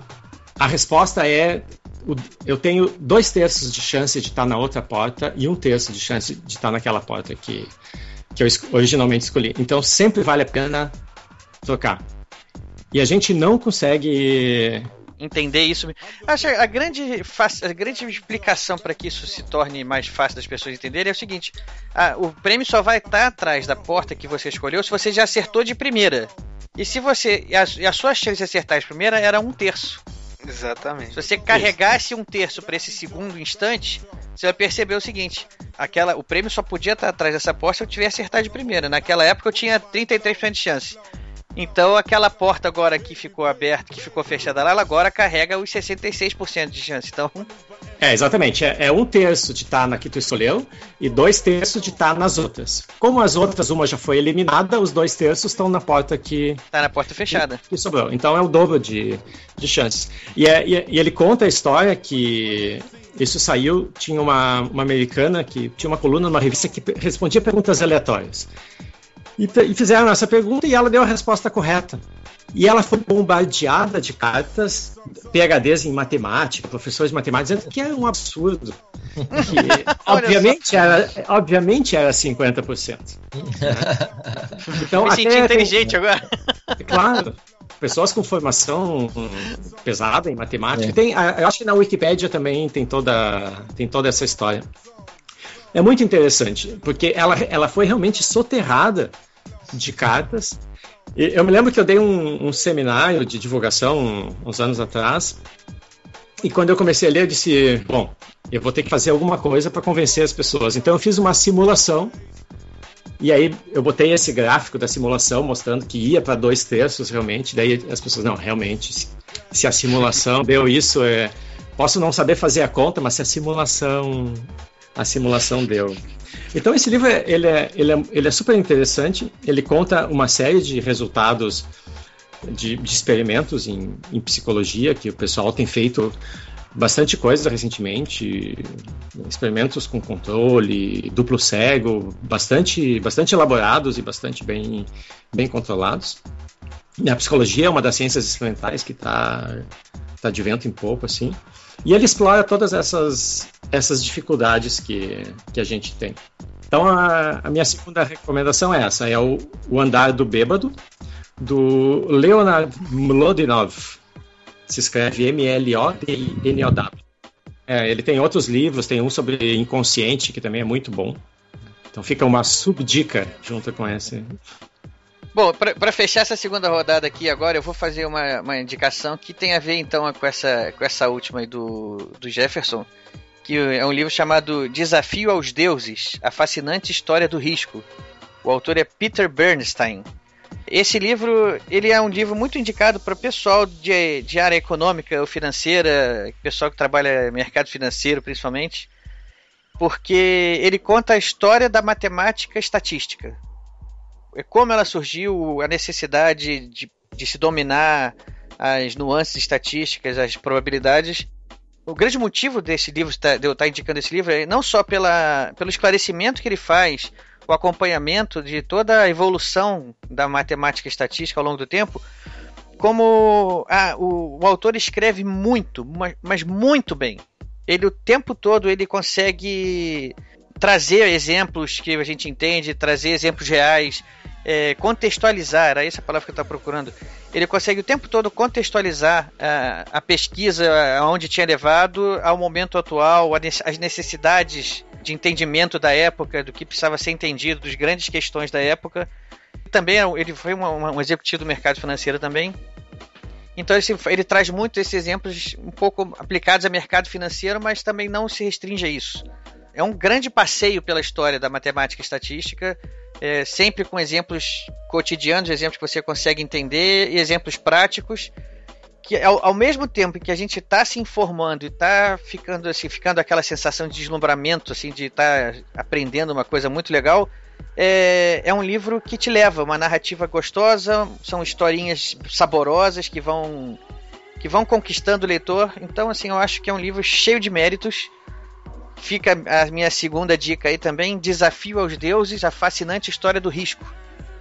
a resposta é eu tenho dois terços de chance de estar na outra porta e um terço de chance de estar naquela porta que, que eu originalmente escolhi. Então sempre vale a pena trocar. E a gente não consegue entender isso. Acho a grande, a grande explicação para que isso se torne mais fácil das pessoas entenderem é o seguinte: o prêmio só vai estar atrás da porta que você escolheu se você já acertou de primeira. E se você. A, a sua chance de acertar de primeira era um terço. Exatamente. Se você carregasse um terço para esse segundo instante, você vai perceber o seguinte: aquela, o prêmio só podia estar atrás dessa porta se eu tivesse acertado de primeira. Naquela época eu tinha 33% de chance. Então aquela porta agora que ficou aberta, que ficou fechada lá, ela agora carrega os 66% de chance. Então. É, exatamente. É, é um terço de estar na que tu escolheu e dois terços de estar nas outras. Como as outras, uma já foi eliminada, os dois terços estão na porta que. Está na porta fechada. Que, que, sobrou. Então é o dobro de, de chances. E, é, e, e ele conta a história que isso saiu, tinha uma, uma americana que tinha uma coluna numa revista que respondia perguntas aleatórias. E, e fizeram essa pergunta e ela deu a resposta correta. E ela foi bombardeada de cartas, PHDs em matemática, professores de matemática, dizendo que era um absurdo. Que, obviamente, era, obviamente era 50%. Então, Me senti inteligente agora. Claro pessoas com formação pesada em matemática. É. Tem, eu acho que na Wikipédia também tem toda, tem toda essa história. É muito interessante, porque ela, ela foi realmente soterrada de cartas. E eu me lembro que eu dei um, um seminário de divulgação uns anos atrás, e quando eu comecei a ler, eu disse: bom, eu vou ter que fazer alguma coisa para convencer as pessoas. Então eu fiz uma simulação e aí eu botei esse gráfico da simulação mostrando que ia para dois terços realmente. Daí as pessoas, não, realmente, se a simulação deu isso, é, posso não saber fazer a conta, mas se a simulação a simulação deu. Então esse livro ele é, ele é, ele é super interessante. Ele conta uma série de resultados de, de experimentos em, em psicologia que o pessoal tem feito bastante coisa recentemente, experimentos com controle, duplo cego, bastante, bastante elaborados e bastante bem, bem controlados. E a psicologia é uma das ciências experimentais que está tá de vento em pouco, assim. E ele explora todas essas, essas dificuldades que, que a gente tem. Então, a, a minha segunda recomendação é essa, é o, o Andar do Bêbado, do Leonard Mlodinov, se escreve M-L-O-D-I-N-O-W. É, ele tem outros livros, tem um sobre inconsciente, que também é muito bom. Então fica uma subdica junto com esse. Bom, para fechar essa segunda rodada aqui agora, eu vou fazer uma, uma indicação que tem a ver então com essa, com essa última aí do, do Jefferson, que é um livro chamado Desafio aos Deuses, a fascinante história do risco. O autor é Peter Bernstein. Esse livro, ele é um livro muito indicado para o pessoal de, de área econômica ou financeira, pessoal que trabalha mercado financeiro principalmente, porque ele conta a história da matemática estatística. É como ela surgiu, a necessidade de, de se dominar as nuances estatísticas, as probabilidades. O grande motivo desse livro, de eu estar indicando esse livro, é não só pela, pelo esclarecimento que ele faz o acompanhamento de toda a evolução da matemática estatística ao longo do tempo, como o, o, autor escreve muito, mas, mas muito bem. Ele o tempo todo ele consegue trazer exemplos que a gente entende, trazer exemplos reais, é, contextualizar, era essa a palavra que eu estava procurando. Ele consegue o tempo todo contextualizar a, a pesquisa aonde tinha levado ao momento atual, as necessidades de entendimento da época, do que precisava ser entendido, das grandes questões da época. Também é ele foi uma, uma, um executivo do mercado financeiro também. Então ele, ele traz muito esses exemplos um pouco aplicados ao mercado financeiro, mas também não se restringe a isso. É um grande passeio pela história da matemática e estatística, é, sempre com exemplos cotidianos, exemplos que você consegue entender e exemplos práticos que ao, ao, mesmo tempo que a gente está se informando e está ficando assim, ficando aquela sensação de deslumbramento, assim, de estar tá aprendendo uma coisa muito legal, é, é um livro que te leva, uma narrativa gostosa, são historinhas saborosas que vão que vão conquistando o leitor. Então, assim, eu acho que é um livro cheio de méritos. Fica a minha segunda dica aí também: Desafio aos Deuses, a fascinante história do risco,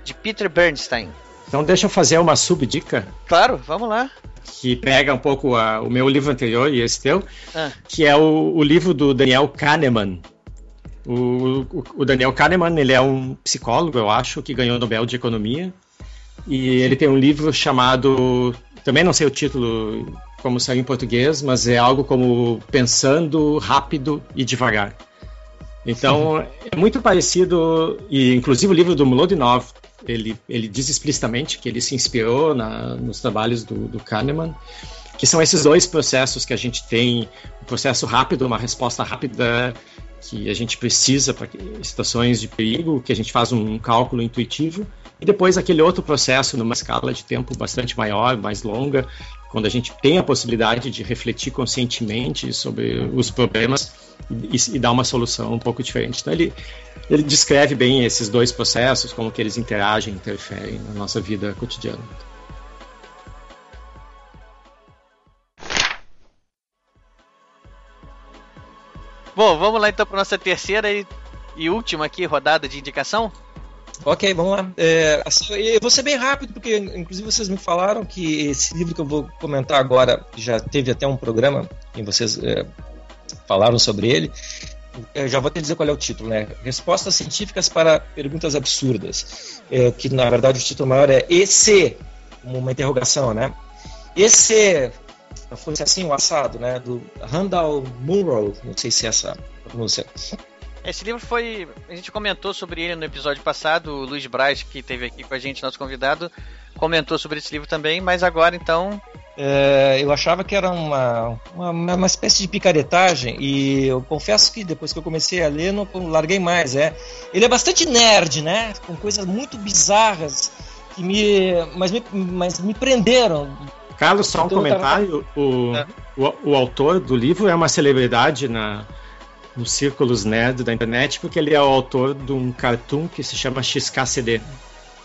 de Peter Bernstein. Então, deixa eu fazer uma subdica. Claro, vamos lá que pega um pouco a, o meu livro anterior e esse teu, ah. que é o, o, livro do Daniel Kahneman. O, o, o, Daniel Kahneman, ele é um psicólogo, eu acho, que ganhou o Nobel de Economia. E ele tem um livro chamado, também não sei o título como saiu em português, mas é algo como Pensando Rápido e Devagar. Então, é muito parecido, e inclusive o livro do Mlodinov ele, ele diz explicitamente que ele se inspirou na, nos trabalhos do, do Kahneman, que são esses dois processos que a gente tem, um processo rápido, uma resposta rápida que a gente precisa para situações de perigo, que a gente faz um cálculo intuitivo, e depois aquele outro processo numa escala de tempo bastante maior, mais longa, quando a gente tem a possibilidade de refletir conscientemente sobre os problemas e, e dar uma solução um pouco diferente. Então ele ele descreve bem esses dois processos, como que eles interagem, interferem na nossa vida cotidiana. Bom, vamos lá então para nossa terceira e, e, última aqui rodada de indicação. Ok, vamos lá. É, assim, eu vou ser bem rápido, porque inclusive vocês me falaram que esse livro que eu vou comentar agora já teve até um programa em vocês é, falaram sobre ele. Eu já vou te dizer qual é o título, né? Respostas científicas para perguntas absurdas. É, que na verdade o título maior é EC, uma interrogação, né? EC, fosse assim o assado, né? Do Randall Munro, não sei se é essa a pronúncia. Esse livro foi. A gente comentou sobre ele no episódio passado. O Luiz Braz, que esteve aqui com a gente, nosso convidado, comentou sobre esse livro também. Mas agora, então. É, eu achava que era uma, uma, uma, espécie de picaretagem. E eu confesso que depois que eu comecei a ler, não larguei mais. É. Ele é bastante nerd, né? Com coisas muito bizarras. Que me, mas, me, mas me prenderam. Carlos, só um então, comentário. Tava... O, é. o, o autor do livro é uma celebridade na nos círculos nerd da internet, porque ele é o autor de um cartoon que se chama XKCD.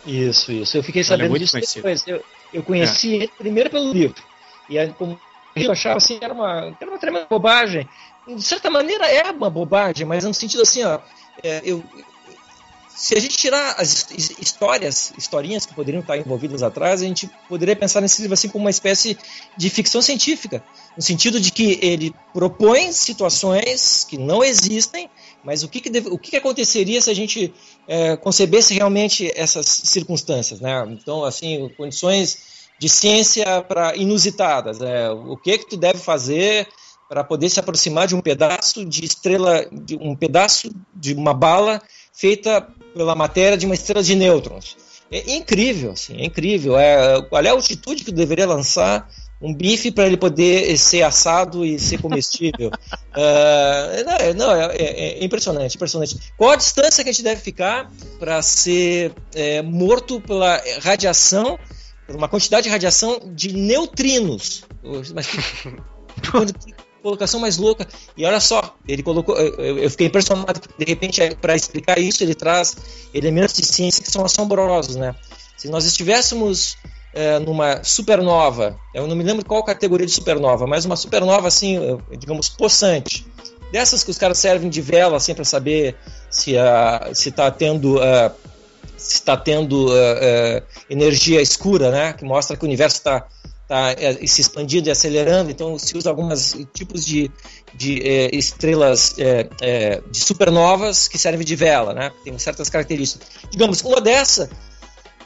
Isso, isso. Eu fiquei é sabendo é disso conhecido. depois. Eu, eu conheci é. ele primeiro pelo livro. E aí, como eu achava assim, era uma, era uma tremenda bobagem. De certa maneira é uma bobagem, mas no sentido assim, ó, é, eu, se a gente tirar as histórias, historinhas que poderiam estar envolvidas atrás, a gente poderia pensar nesse livro assim como uma espécie de ficção científica, no sentido de que ele propõe situações que não existem, mas o que, que, deve, o que, que aconteceria se a gente é, concebesse realmente essas circunstâncias, né? Então, assim, condições de ciência para inusitadas, é, o que que tu deve fazer para poder se aproximar de um pedaço de estrela, de um pedaço de uma bala feita pela matéria de uma estrela de nêutrons. É incrível, assim, é incrível. É, qual é a altitude que deveria lançar um bife para ele poder ser assado e ser comestível? uh, não, é, é, é, é, impressionante, impressionante. Qual a distância que a gente deve ficar para ser é, morto pela radiação, por uma quantidade de radiação de neutrinos? Mas que, colocação mais louca. E olha só, ele colocou. Eu, eu fiquei impressionado, de repente, para explicar isso, ele traz elementos de ciência que são assombrosos, né? Se nós estivéssemos é, numa supernova, eu não me lembro qual categoria de supernova, mas uma supernova assim, digamos, possante. Dessas que os caras servem de vela assim para saber se uh, se está tendo uh, se está tendo uh, uh, energia escura, né? Que mostra que o universo está tá, é, se expandindo e acelerando, então se usa alguns tipos de, de estrelas de supernovas que servem de vela, né? Tem certas características. Digamos, uma dessa,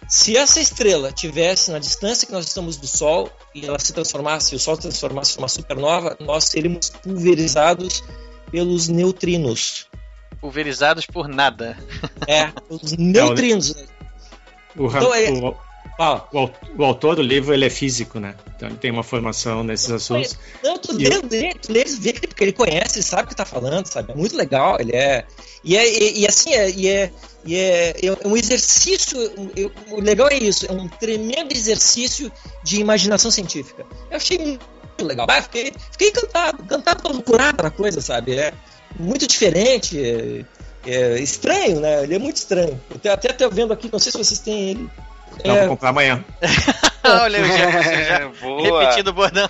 se essa estrela tivesse na distância que nós estamos do Sol e ela se transformasse, o Sol se transformasse numa supernova, nós seríamos pulverizados pelos neutrinos. Pulverizados por nada. É, pelos neutrinos. O, então, é, o. O, o, autor do livro ele é físico, né? Então ele tem uma formação nesses assuntos. Não, tu lê, lê, tu lê, vê que ele conhece, ele sabe o que está falando, sabe? É muito legal, ele é. E, é, e, e assim, é, e é, e é, é um exercício. o legal é isso, é um tremendo exercício de imaginação científica. Eu achei muito legal. Ah, fiquei, fiquei encantado, encantado pelo curado da coisa, sabe? É muito diferente. É, é, estranho, né? Ele é muito estranho. Eu até estou vendo aqui, não sei se vocês têm ele não, é... vou comprar amanhã. Olha o já repetindo o bordão.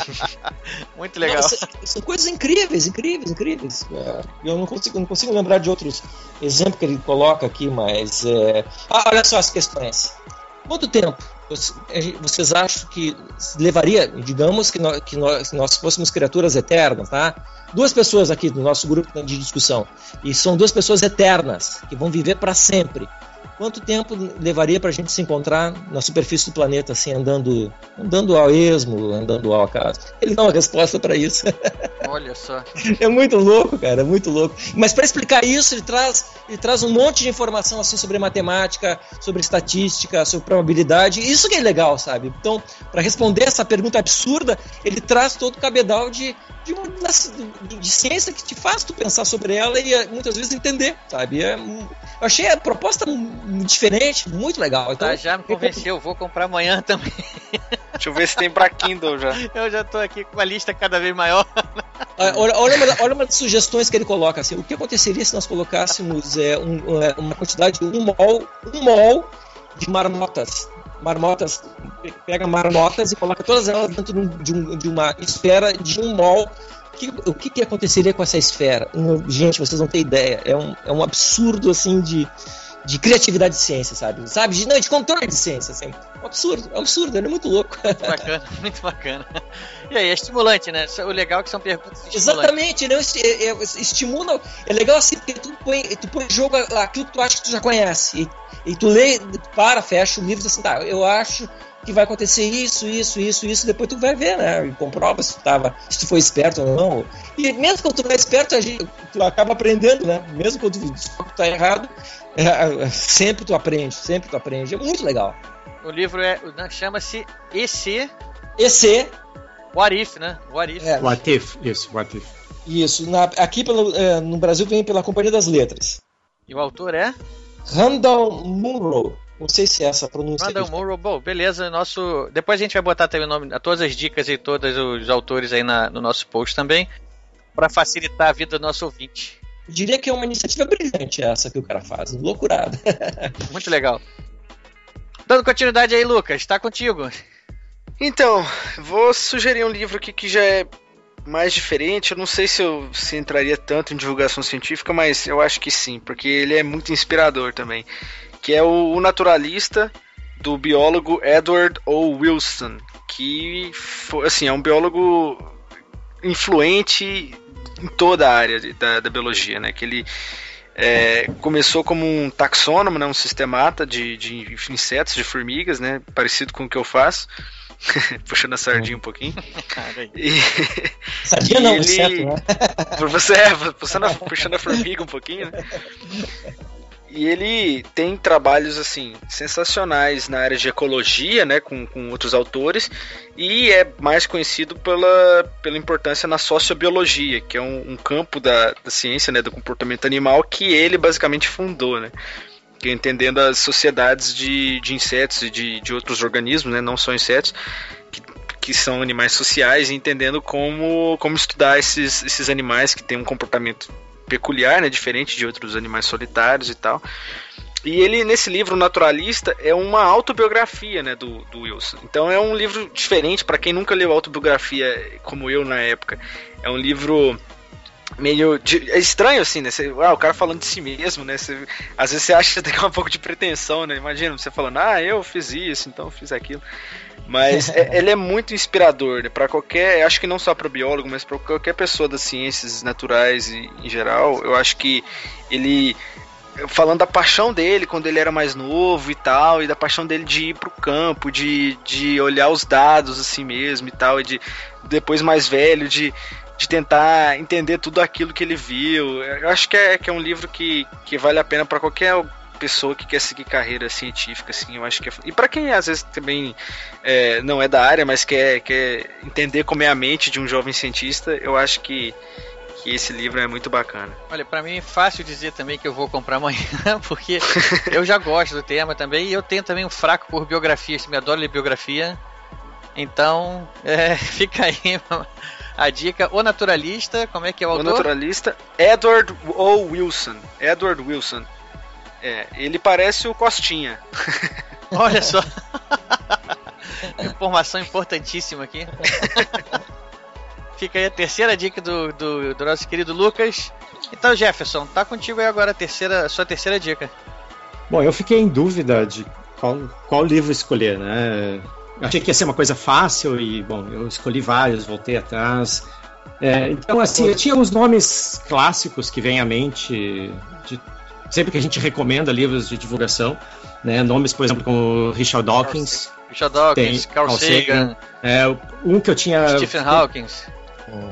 Muito legal. Não, são coisas incríveis, incríveis, incríveis. É, eu não consigo, não consigo lembrar de outros exemplos que ele coloca aqui, mas. É... Ah, olha só as questões. Quanto tempo vocês acham que levaria, digamos que nós, que nós, nós fôssemos criaturas eternas, tá? Duas pessoas aqui do nosso grupo de discussão, e são duas pessoas eternas, que vão viver para sempre. Quanto tempo levaria para a gente se encontrar na superfície do planeta, assim, andando, andando ao esmo, andando ao acaso? Ele dá uma resposta para isso. Olha só. É muito louco, cara, é muito louco. Mas para explicar isso, ele traz, ele traz um monte de informação assim sobre matemática, sobre estatística, sobre probabilidade. Isso que é legal, sabe? Então, para responder essa pergunta absurda, ele traz todo o cabedal de, de, uma, de, de, ciência que te faz tu pensar sobre ela e muitas vezes entender, sabe? É, eu achei a proposta diferente, muito legal. Então, tá, já me convenceu, vou comprar amanhã também. Deixa eu ver se tem pra Kindle já. Eu já tô aqui com uma lista cada vez maior. Olha, olha, uma, olha uma das sugestões que ele coloca assim: o que aconteceria se nós colocássemos é, um, é, uma quantidade de um mol, um mol de marmotas marmotas, pega marmotas e coloca todas elas dentro de, um, de uma esfera de um mol. Que, o que, que aconteceria com essa esfera? Gente, vocês não têm ideia. É um, é um absurdo assim de, de criatividade de ciência, sabe? Sabe? De, não, de controle de ciência, assim. Um absurdo, é um absurdo, ele é muito louco. Muito bacana, muito bacana. E aí, é estimulante, né? O legal é que são perguntas Exatamente, né? É, é, estimula. É legal assim, porque tu põe, tu põe em jogo aquilo que tu acha que tu já conhece. E, e tu lê, para, fecha o livro e diz assim, tá, eu acho que vai acontecer isso, isso, isso, isso, depois tu vai ver, né? E comprova se tu, tava, se tu foi esperto ou não. E mesmo quando tu não é esperto, a gente, tu acaba aprendendo, né? Mesmo quando tu tá errado, é, sempre tu aprende, sempre tu aprende. É muito legal. O livro é chama-se EC. EC. What If, né? What If. É. What If, isso, What If. Isso, na, aqui pelo, é, no Brasil vem pela Companhia das Letras. E o autor é? Randall Munro. Não sei se é essa a pronúncia. Randall Munro, bom, beleza. Nosso... Depois a gente vai botar também o nome, todas as dicas e todos os autores aí na, no nosso post também, para facilitar a vida do nosso ouvinte. Eu diria que é uma iniciativa brilhante essa que o cara faz, loucurada. Muito legal. Dando continuidade aí, Lucas, está contigo. Então, vou sugerir um livro aqui que já é mais diferente. Eu não sei se eu se entraria tanto em divulgação científica, mas eu acho que sim, porque ele é muito inspirador também. Que é o, o Naturalista do biólogo Edward O. Wilson, que assim é um biólogo influente em toda a área da, da biologia, né? Que ele é, começou como um taxônomo, né, um sistemata de, de insetos, de formigas, né, parecido com o que eu faço. Puxando a sardinha um pouquinho. E, sardinha não, ele, certo, né? Você é, puxando a, puxando a formiga um pouquinho, né? E ele tem trabalhos assim sensacionais na área de ecologia, né, com, com outros autores, e é mais conhecido pela, pela importância na sociobiologia, que é um, um campo da, da ciência, né, do comportamento animal que ele basicamente fundou, né é entendendo as sociedades de, de insetos e de, de outros organismos, né, não só insetos, que, que são animais sociais, e entendendo como, como estudar esses, esses animais que têm um comportamento peculiar, né, diferente de outros animais solitários e tal. E ele, nesse livro Naturalista, é uma autobiografia né, do, do Wilson. Então é um livro diferente para quem nunca leu autobiografia, como eu na época. É um livro meio. De, é estranho assim, né? Você, ah, o cara falando de si mesmo, né? Você, às vezes você acha que tem um pouco de pretensão, né? Imagina você falando, ah, eu fiz isso, então eu fiz aquilo. Mas é, ele é muito inspirador, né? Para qualquer, acho que não só para biólogo, mas para qualquer pessoa das ciências naturais e, em geral, eu acho que ele falando da paixão dele quando ele era mais novo e tal, e da paixão dele de ir pro campo, de, de olhar os dados assim mesmo e tal, e de depois mais velho, de, de tentar entender tudo aquilo que ele viu. Eu acho que é, que é um livro que, que vale a pena para qualquer pessoa que quer seguir carreira científica, assim, eu acho que é... E para quem às vezes também é, não é da área, mas quer, quer entender como é a mente de um jovem cientista, eu acho que, que esse livro é muito bacana. Olha, para mim é fácil dizer também que eu vou comprar amanhã, porque eu já gosto do tema também, e eu tenho também um fraco por biografia, me adoro ler biografia, então é, fica aí a dica. O Naturalista, como é que é o autor? O Naturalista, Edward O. Wilson. Edward Wilson. É, ele parece o Costinha. Olha só. Informação importantíssima aqui. Fica aí a terceira dica do, do, do, nosso querido Lucas. Então, Jefferson, tá contigo aí agora a terceira, a sua terceira dica. Bom, eu fiquei em dúvida de qual, qual livro escolher, né? Eu achei que ia ser uma coisa fácil e, bom, eu escolhi vários, voltei atrás. É, então, assim, eu tinha uns nomes clássicos que vêm à mente de, sempre que a gente recomenda livros de divulgação, né? Nomes, por exemplo, como Richard Dawkins. Richard Dawkins, Carl, Sagan. Sagan. É, um que eu tinha. Stephen Hawking.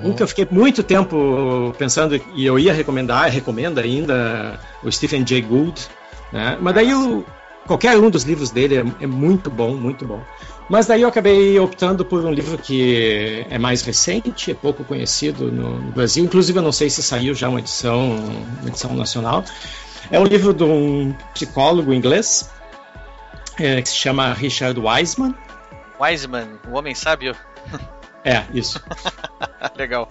Um que eu fiquei muito tempo pensando e eu ia recomendar, recomendo ainda, o Stephen Jay Gould. Né? Mas daí o, qualquer um dos livros dele é, é muito bom, muito bom. Mas daí eu acabei optando por um livro que é mais recente, é pouco conhecido no, Brasil. Inclusive, eu não sei se saiu já uma edição, uma edição nacional. É um livro de um psicólogo inglês é, que se chama Richard Wiseman. Wiseman, o homem sábio. É, isso. Legal.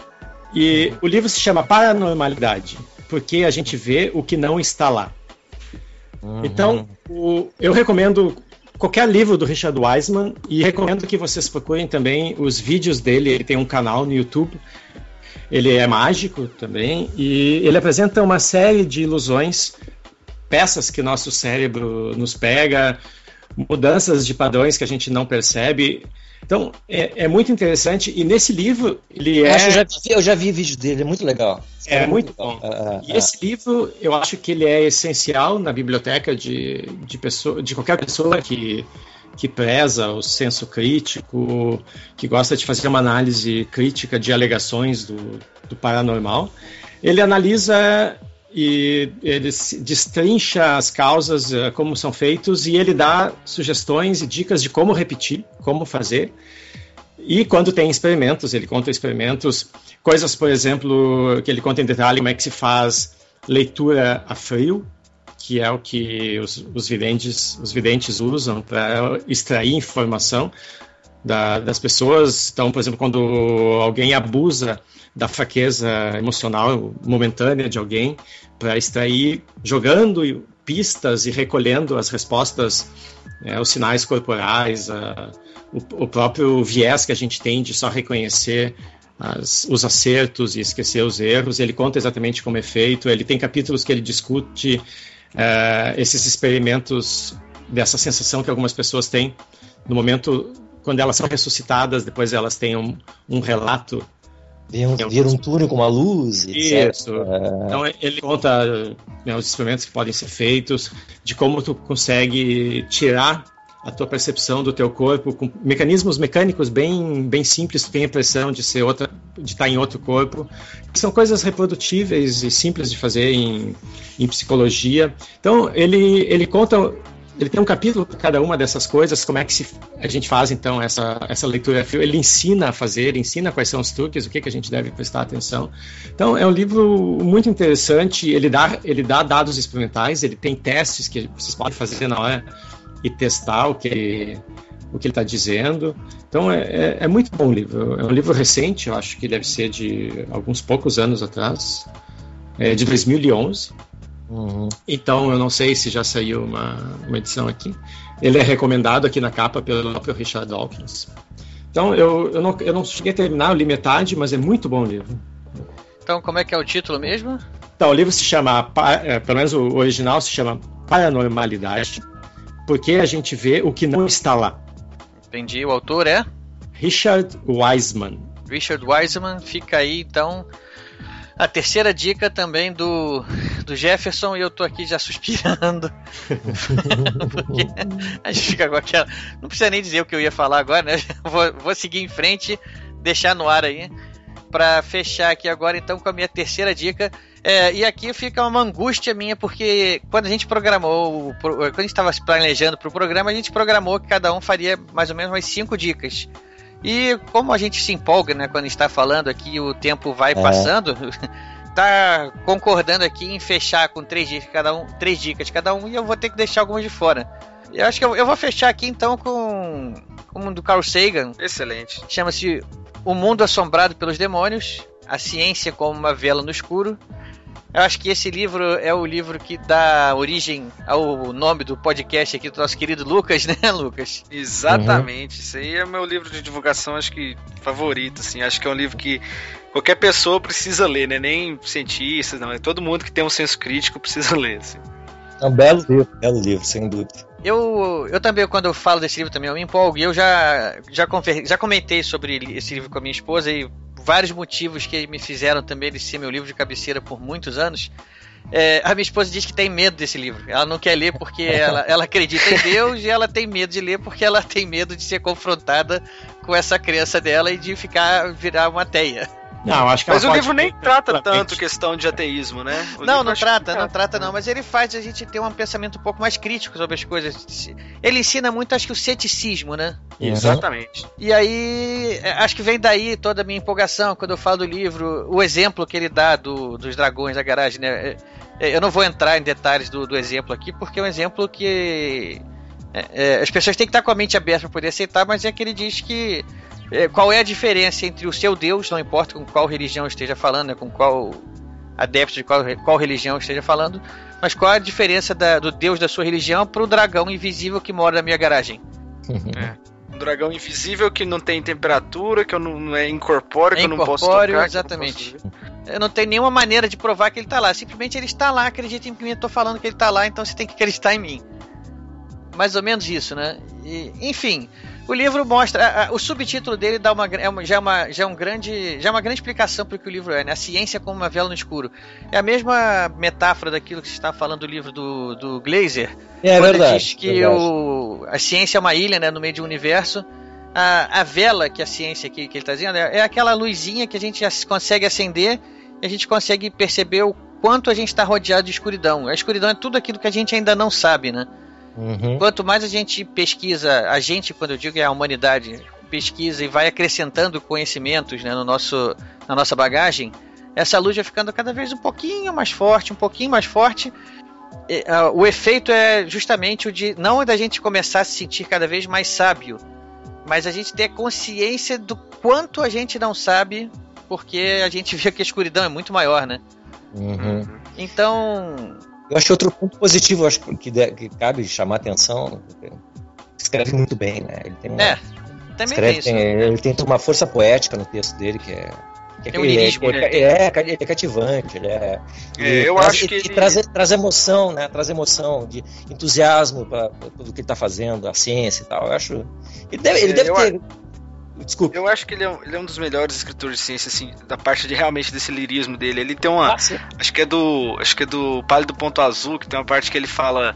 E o livro se chama Paranormalidade, porque a gente vê o que não está lá. Uhum. Então, o, eu recomendo qualquer livro do Richard Wiseman e recomendo que vocês procurem também os vídeos dele. Ele tem um canal no YouTube. Ele é mágico também e ele apresenta uma série de ilusões peças que nosso cérebro nos pega, mudanças de padrões que a gente não percebe. Então, é, é muito interessante. E nesse livro, ele Eu, é. acho eu, já, vi- eu já vi vídeo dele, é muito legal. É muito bom. Ah, E esse livro, eu acho que ele é essencial na biblioteca de, de, pessoa, de qualquer pessoa que, que preza o senso crítico, que gosta de fazer uma análise crítica de alegações do, do paranormal. Ele analisa e ele destrincha as causas, eh, como são feitos, e ele dá sugestões e dicas de como repetir, como fazer. E quando tem experimentos, ele conta experimentos, coisas, por exemplo, que ele conta em detalhe como é que se faz leitura a frio, que é o que os, os videntes, os videntes usam para extrair informação da- das pessoas. Então, por exemplo, quando alguém abusa da fraqueza emocional momentânea de alguém para extrair, jogando pistas e recolhendo as respostas, né, os sinais corporais, a- o, o próprio viés que a gente tem de só reconhecer as- os acertos e esquecer os erros. Ele conta exatamente como é feito. Ele tem capítulos que ele discute eh, esses experimentos dessa sensação que algumas pessoas têm no momento quando elas são ressuscitadas, depois elas têm um, um relato. Vira um, um túnel com uma luz, etc. Isso. Então ele conta né, os experimentos que podem ser feitos, de como tu consegue tirar a tua percepção do teu corpo com mecanismos mecânicos bem, bem simples, tu tem a impressão de ser outra, de estar em outro corpo. São coisas reprodutíveis e simples de fazer em, em psicologia. Então ele, ele conta ele tem um capítulo para cada uma dessas coisas, como é que se, a gente faz então essa, essa leitura. Ele ensina a fazer, ensina quais são os truques, o que, que a gente deve prestar atenção. Então é um livro muito interessante, ele dá, ele dá dados experimentais, ele tem testes que vocês podem fazer na hora e testar o que ele o que ele está dizendo. Então é, é, é muito bom o livro. É um livro recente, eu acho que deve ser de alguns poucos anos atrás, é de 2011. Uhum. Então, eu não sei se já saiu uma, uma edição aqui. Ele é recomendado aqui na capa pelo próprio Richard Dawkins. Então, eu, eu, não, eu não cheguei a terminar, eu li metade, mas é muito bom o livro. Então, como é que é o título mesmo? Então, o livro se chama, é, pelo menos o original se chama Paranormalidade, porque a gente vê o que não está lá. Entendi. O autor é Richard Wiseman. Richard Wiseman. Fica aí, então, a terceira dica também do, do Jefferson. E eu tô aqui já suspirando. Porque a gente fica com aquela. Não precisa nem dizer o que eu ia falar agora, né? Vou, vou seguir em frente, deixar no ar aí. Pra fechar aqui agora, então, com a minha terceira dica. É, e aqui fica uma angústia minha, porque quando a gente programou, quando a gente estava planejando para o programa, a gente programou que cada um faria mais ou menos umas cinco dicas. E como a gente se empolga, né, quando está falando aqui, o tempo vai É. passando, tá concordando aqui em fechar com três dicas cada um, três dicas cada um, e eu vou ter que deixar algumas de fora. Eu acho que eu, eu vou fechar aqui então com, com um do Carl Sagan, Excelente. chama-se O Mundo Assombrado pelos Demônios, a ciência como uma vela no escuro. Eu acho que esse livro é o livro que dá origem ao nome do podcast aqui do nosso querido Lucas, né, Lucas? Exatamente. Isso aí é meu livro de divulgação, acho que favorito, assim. Acho que é um livro que qualquer pessoa precisa ler, né? Nem cientistas, não. É todo mundo que tem um senso crítico precisa ler, assim. É um belo livro, belo livro, sem dúvida. Eu, eu também, quando eu falo desse livro também, eu me empolgo. E eu já, já, conver- já comentei sobre esse livro com a minha esposa e vários motivos que me fizeram também ele ser meu livro de cabeceira por muitos anos. É, a minha esposa diz que tem medo desse livro. Ela não quer ler porque ela, ela acredita em Deus e ela tem medo de ler porque ela tem medo de ser confrontada com essa crença dela e de ficar virar uma teia. Não, acho que Mas o livro nem trata tanto questão de ateísmo, né? O não, não trata, não trata não, mas ele faz a gente ter um pensamento um pouco mais crítico sobre as coisas. Ele ensina muito, acho que o ceticismo, né? Exatamente. E aí, é, acho que vem daí toda a minha empolgação quando eu falo do livro, o exemplo que ele dá do, dos dragões da garagem, né? É, é, Eu não vou entrar em detalhes do, do exemplo aqui, porque é um exemplo que é, é, as pessoas têm que estar com a mente aberta para poder aceitar, mas é que ele diz que qual é a diferença entre o seu Deus, não importa com qual religião esteja falando, né, com qual adepto de qual, qual religião esteja falando, mas qual é a diferença da- do Deus da sua religião para o dragão invisível que mora na minha garagem. Um dragão invisível que não tem temperatura, que eu não, não é incorpóreo, que É eu não posso incorpóreo, tocar. que eu não exatamente. posso. Eu não tenho nenhuma maneira de provar que ele está lá. Simplesmente ele está lá, acredita em mim, eu tô falando que ele está lá, então você tem que acreditar em mim. Mais ou menos isso, né? E, enfim, o livro mostra. o subtítulo dele dá uma, é uma, já, é uma, já é um grande. Já é uma grande explicação para o que o livro é, né? A ciência como uma vela no escuro. É a mesma metáfora daquilo que você está falando do livro do, do Glazer. É quando verdade. diz que verdade. O, a ciência é uma ilha, né? No meio de um universo. A, a vela que a ciência que, que ele está dizendo é, é aquela luzinha que a gente consegue acender e a gente consegue perceber o quanto a gente está rodeado de escuridão. A escuridão é tudo aquilo que a gente ainda não sabe, né? Uhum. Quanto mais a gente pesquisa, a gente, quando eu digo é a humanidade, pesquisa e vai acrescentando conhecimentos né, no nosso, na nossa bagagem, essa luz vai ficando cada vez um pouquinho mais forte, um pouquinho mais forte. E, uh, o efeito é justamente o de não da gente começar a se sentir cada vez mais sábio, mas a gente ter consciência do quanto a gente não sabe, porque a gente vê que a escuridão é muito maior, né? Uhum. Então, eu acho outro ponto positivo, acho que, de, que cabe chamar atenção. Escreve muito bem, né? Ele tem uma, é, também escreve, tem ele tem uma força poética no texto dele que é. Que tem um lirismo, é, né? é, é, ele é cativante, ele é. É, eu traz, acho que ele ele- traz, traz emoção, né? Traz emoção, de entusiasmo para tudo que ele tá fazendo, a ciência e tal. Eu acho. Ele deve, ele É, deve ter. Desculpa. Eu acho que ele é, um- ele é um dos melhores escritores de ciência, assim, da parte de realmente desse lirismo dele. Ele tem uma. Ah, acho que é do. Acho que é do Pálido Ponto Azul, que tem uma parte que ele fala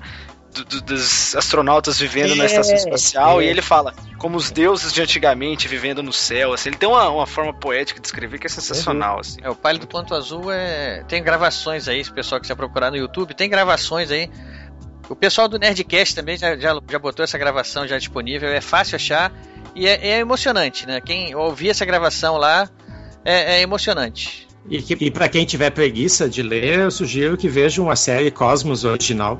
do- do- dos astronautas vivendo na É, estação espacial, é. e ele fala como os deuses de antigamente vivendo no céu. Assim, ele tem uma, uma forma poética de escrever que é sensacional. Assim. É, o Pálido Ponto Azul é. Tem gravações aí, se o pessoal quiser procurar no YouTube, tem gravações aí. O pessoal do Nerdcast também já, já, já botou essa gravação já disponível, é fácil achar e é, é emocionante, né? Quem ouvir essa gravação lá é, é emocionante. E, que- e para quem tiver preguiça de ler, eu sugiro que vejam a série Cosmos original,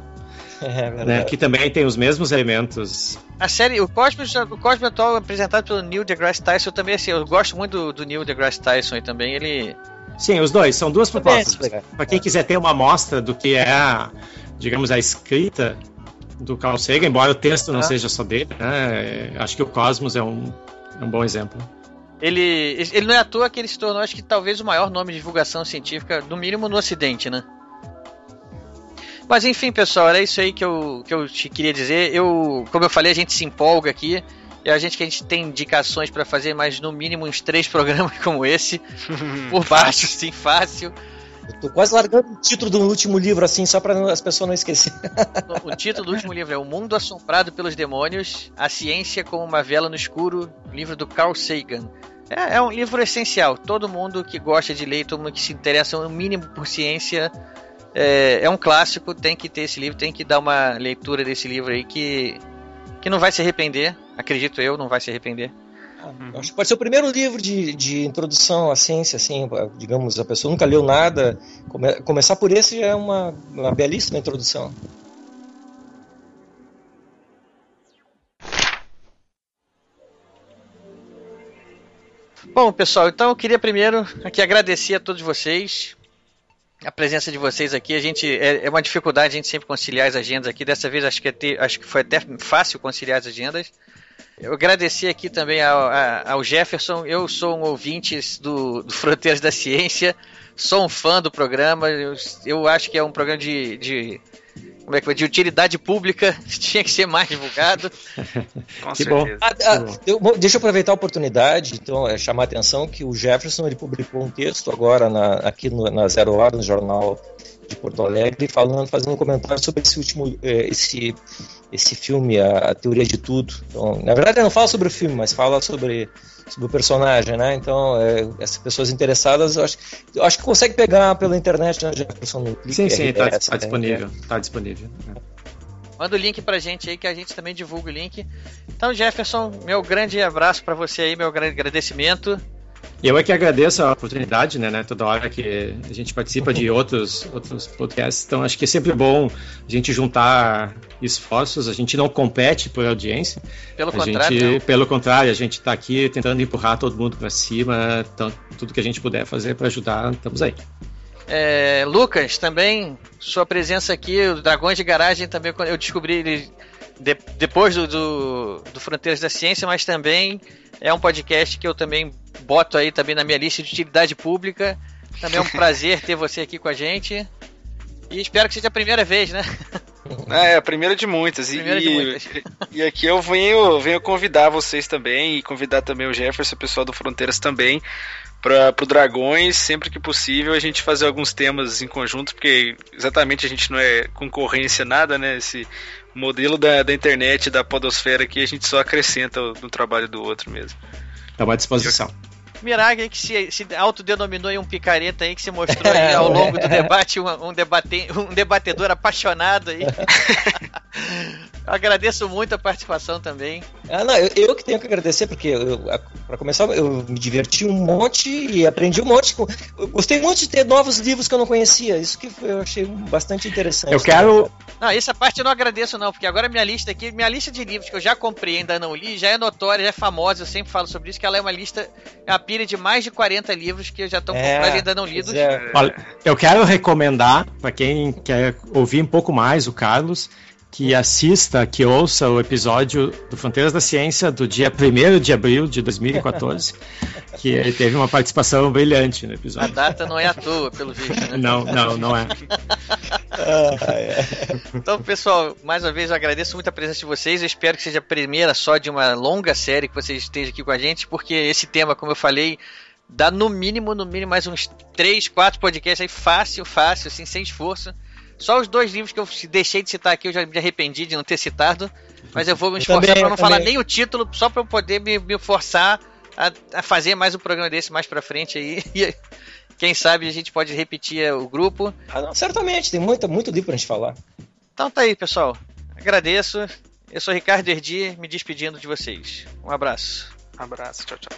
É né, verdade. que também tem os mesmos elementos. A série, o Cosmos, o Cosmos atual apresentado pelo Neil deGrasse Tyson também, assim, eu gosto muito do, do Neil deGrasse Tyson e também, ele... Sim, os dois, são duas é propostas. Para quem quiser ter uma amostra do que é, a, digamos, a escrita do Carl Sagan, embora o texto não Ah. seja só dele, né, acho que o Cosmos é um, é um bom exemplo. Ele, ele não é à toa que ele se tornou, acho que talvez o maior nome de divulgação científica, no mínimo no Ocidente, né? Mas enfim, pessoal, era isso aí que eu, que eu te queria dizer. Eu, como eu falei, a gente se empolga aqui. E a gente que a gente tem indicações para fazer mais no mínimo uns três programas como esse, por baixo, sim, fácil. Eu tô quase largando o título do último livro, assim, só para as pessoas não esquecerem. O título do último livro é O Mundo Assombrado pelos Demônios, A Ciência como uma Vela no Escuro, livro do Carl Sagan. É, é um livro essencial. Todo mundo que gosta de ler, todo mundo que se interessa no mínimo por ciência, é, é um clássico, tem que ter esse livro, tem que dar uma leitura desse livro aí que, que não vai se arrepender, acredito eu, não vai se arrepender. Eu Acho que pode ser o primeiro livro de, de introdução à ciência, assim, digamos, a pessoa nunca leu nada, come- começar por esse já é uma, uma belíssima introdução. Bom, pessoal, então eu queria primeiro aqui agradecer a todos vocês. A presença de vocês aqui, a gente é, é uma dificuldade a gente sempre conciliar as agendas aqui. Dessa vez acho que, é ter- acho que foi até fácil conciliar as agendas. Eu agradecer aqui também ao, a- ao Jefferson. Eu sou um ouvinte do, do Fronteiras da Ciência, sou um fã do programa. Eu, eu acho que é um programa de, de como é que foi? de utilidade pública, tinha que ser mais divulgado. Com Que bom. certeza. Ah, ah, eu- deixa eu aproveitar a oportunidade, então, é, chamar a atenção que o Jefferson ele publicou um texto agora na, aqui no- na Zero Hora, no jornal de Porto Alegre, falando, fazendo um comentário sobre esse último, eh, esse, esse filme, a, a Teoria de Tudo. Então, na verdade, ele não fala sobre o filme, mas fala sobre, sobre o personagem, né? Então, eh, essas pessoas interessadas, eu acho, eu acho que consegue pegar pela internet, né, Jefferson? No Clique Sim, sim, tá, RS, tá né? disponível. Tá disponível. Manda o link pra gente aí que a gente também divulga o link. Então, Jefferson, meu grande abraço pra você aí, meu grande agradecimento. Eu é que agradeço a oportunidade, né, né? Toda hora que a gente participa de outros, outros podcasts, então acho que é sempre bom a gente juntar esforços, a gente não compete por audiência. Pelo a contrário, gente, não. pelo contrário, a gente está aqui tentando empurrar todo mundo para cima, então tudo que a gente puder fazer para ajudar, estamos aí. É, Lucas, também, sua presença aqui, o Dragões de Garagem também, quando eu descobri ele de- depois do, do, do Fronteiras da Ciência, mas também é um podcast que eu também boto aí também na minha lista de utilidade pública. Também é um prazer ter você aqui com a gente. E espero que seja a primeira vez, né? É, a primeira de muitas. Primeira e, de muitas. e aqui eu venho, venho convidar vocês também e convidar também o Jefferson, o pessoal do Fronteiras também, para o Dragões, sempre que possível, a gente fazer alguns temas em conjunto, porque exatamente a gente não é concorrência nada, né? Esse modelo da, da internet, da podosfera aqui, a gente só acrescenta no trabalho do outro mesmo. Estamos à disposição. Mirage aí que se, se autodenominou um picareta aí que se mostrou aí ao longo do debate um, um, debate, um debatedor apaixonado aí. Eu agradeço muito a participação também. Ah, não, eu, eu que tenho que agradecer, porque para começar, eu me diverti um monte e aprendi um monte. Com, eu gostei muito de ter novos livros que eu não conhecia. Isso que eu achei bastante interessante. Eu quero. Não, essa parte eu não agradeço, não, porque agora minha lista aqui, minha lista de livros que eu já comprei e ainda não li, já é notória, já é famosa, eu sempre falo sobre isso, que ela é uma lista, é uma pilha de mais de 40 livros que já estão É, comprados e ainda não lidos. é. Olha, eu quero recomendar para quem quer ouvir um pouco mais o Carlos que assista, que ouça o episódio do Fronteiras da Ciência do dia 1 de abril de 2014, que ele teve uma participação brilhante no A episódio. data não é à toa, pelo visto, né? Não, não, não é. Ah, é. Então, pessoal, mais uma vez eu agradeço muito a presença de vocês. Eu espero que seja a primeira só de uma longa série que vocês estejam aqui com a gente, porque esse tema, como eu falei, dá no mínimo, no mínimo, mais uns 3, 4 podcasts aí, fácil, fácil, assim, sem esforço. Só os dois livros que eu deixei de citar aqui, eu já me arrependi de não ter citado. Mas eu vou me esforçar para não falar também. nem o título, só para eu poder me, me forçar a, a fazer mais um programa desse mais pra frente aí. E quem sabe a gente pode repetir o grupo. Ah, não, certamente, tem muita, muito livro pra gente falar. Então tá aí, pessoal. Agradeço. Eu sou Ricardo Erdi, me despedindo de vocês. Um abraço. abraço, tchau, tchau.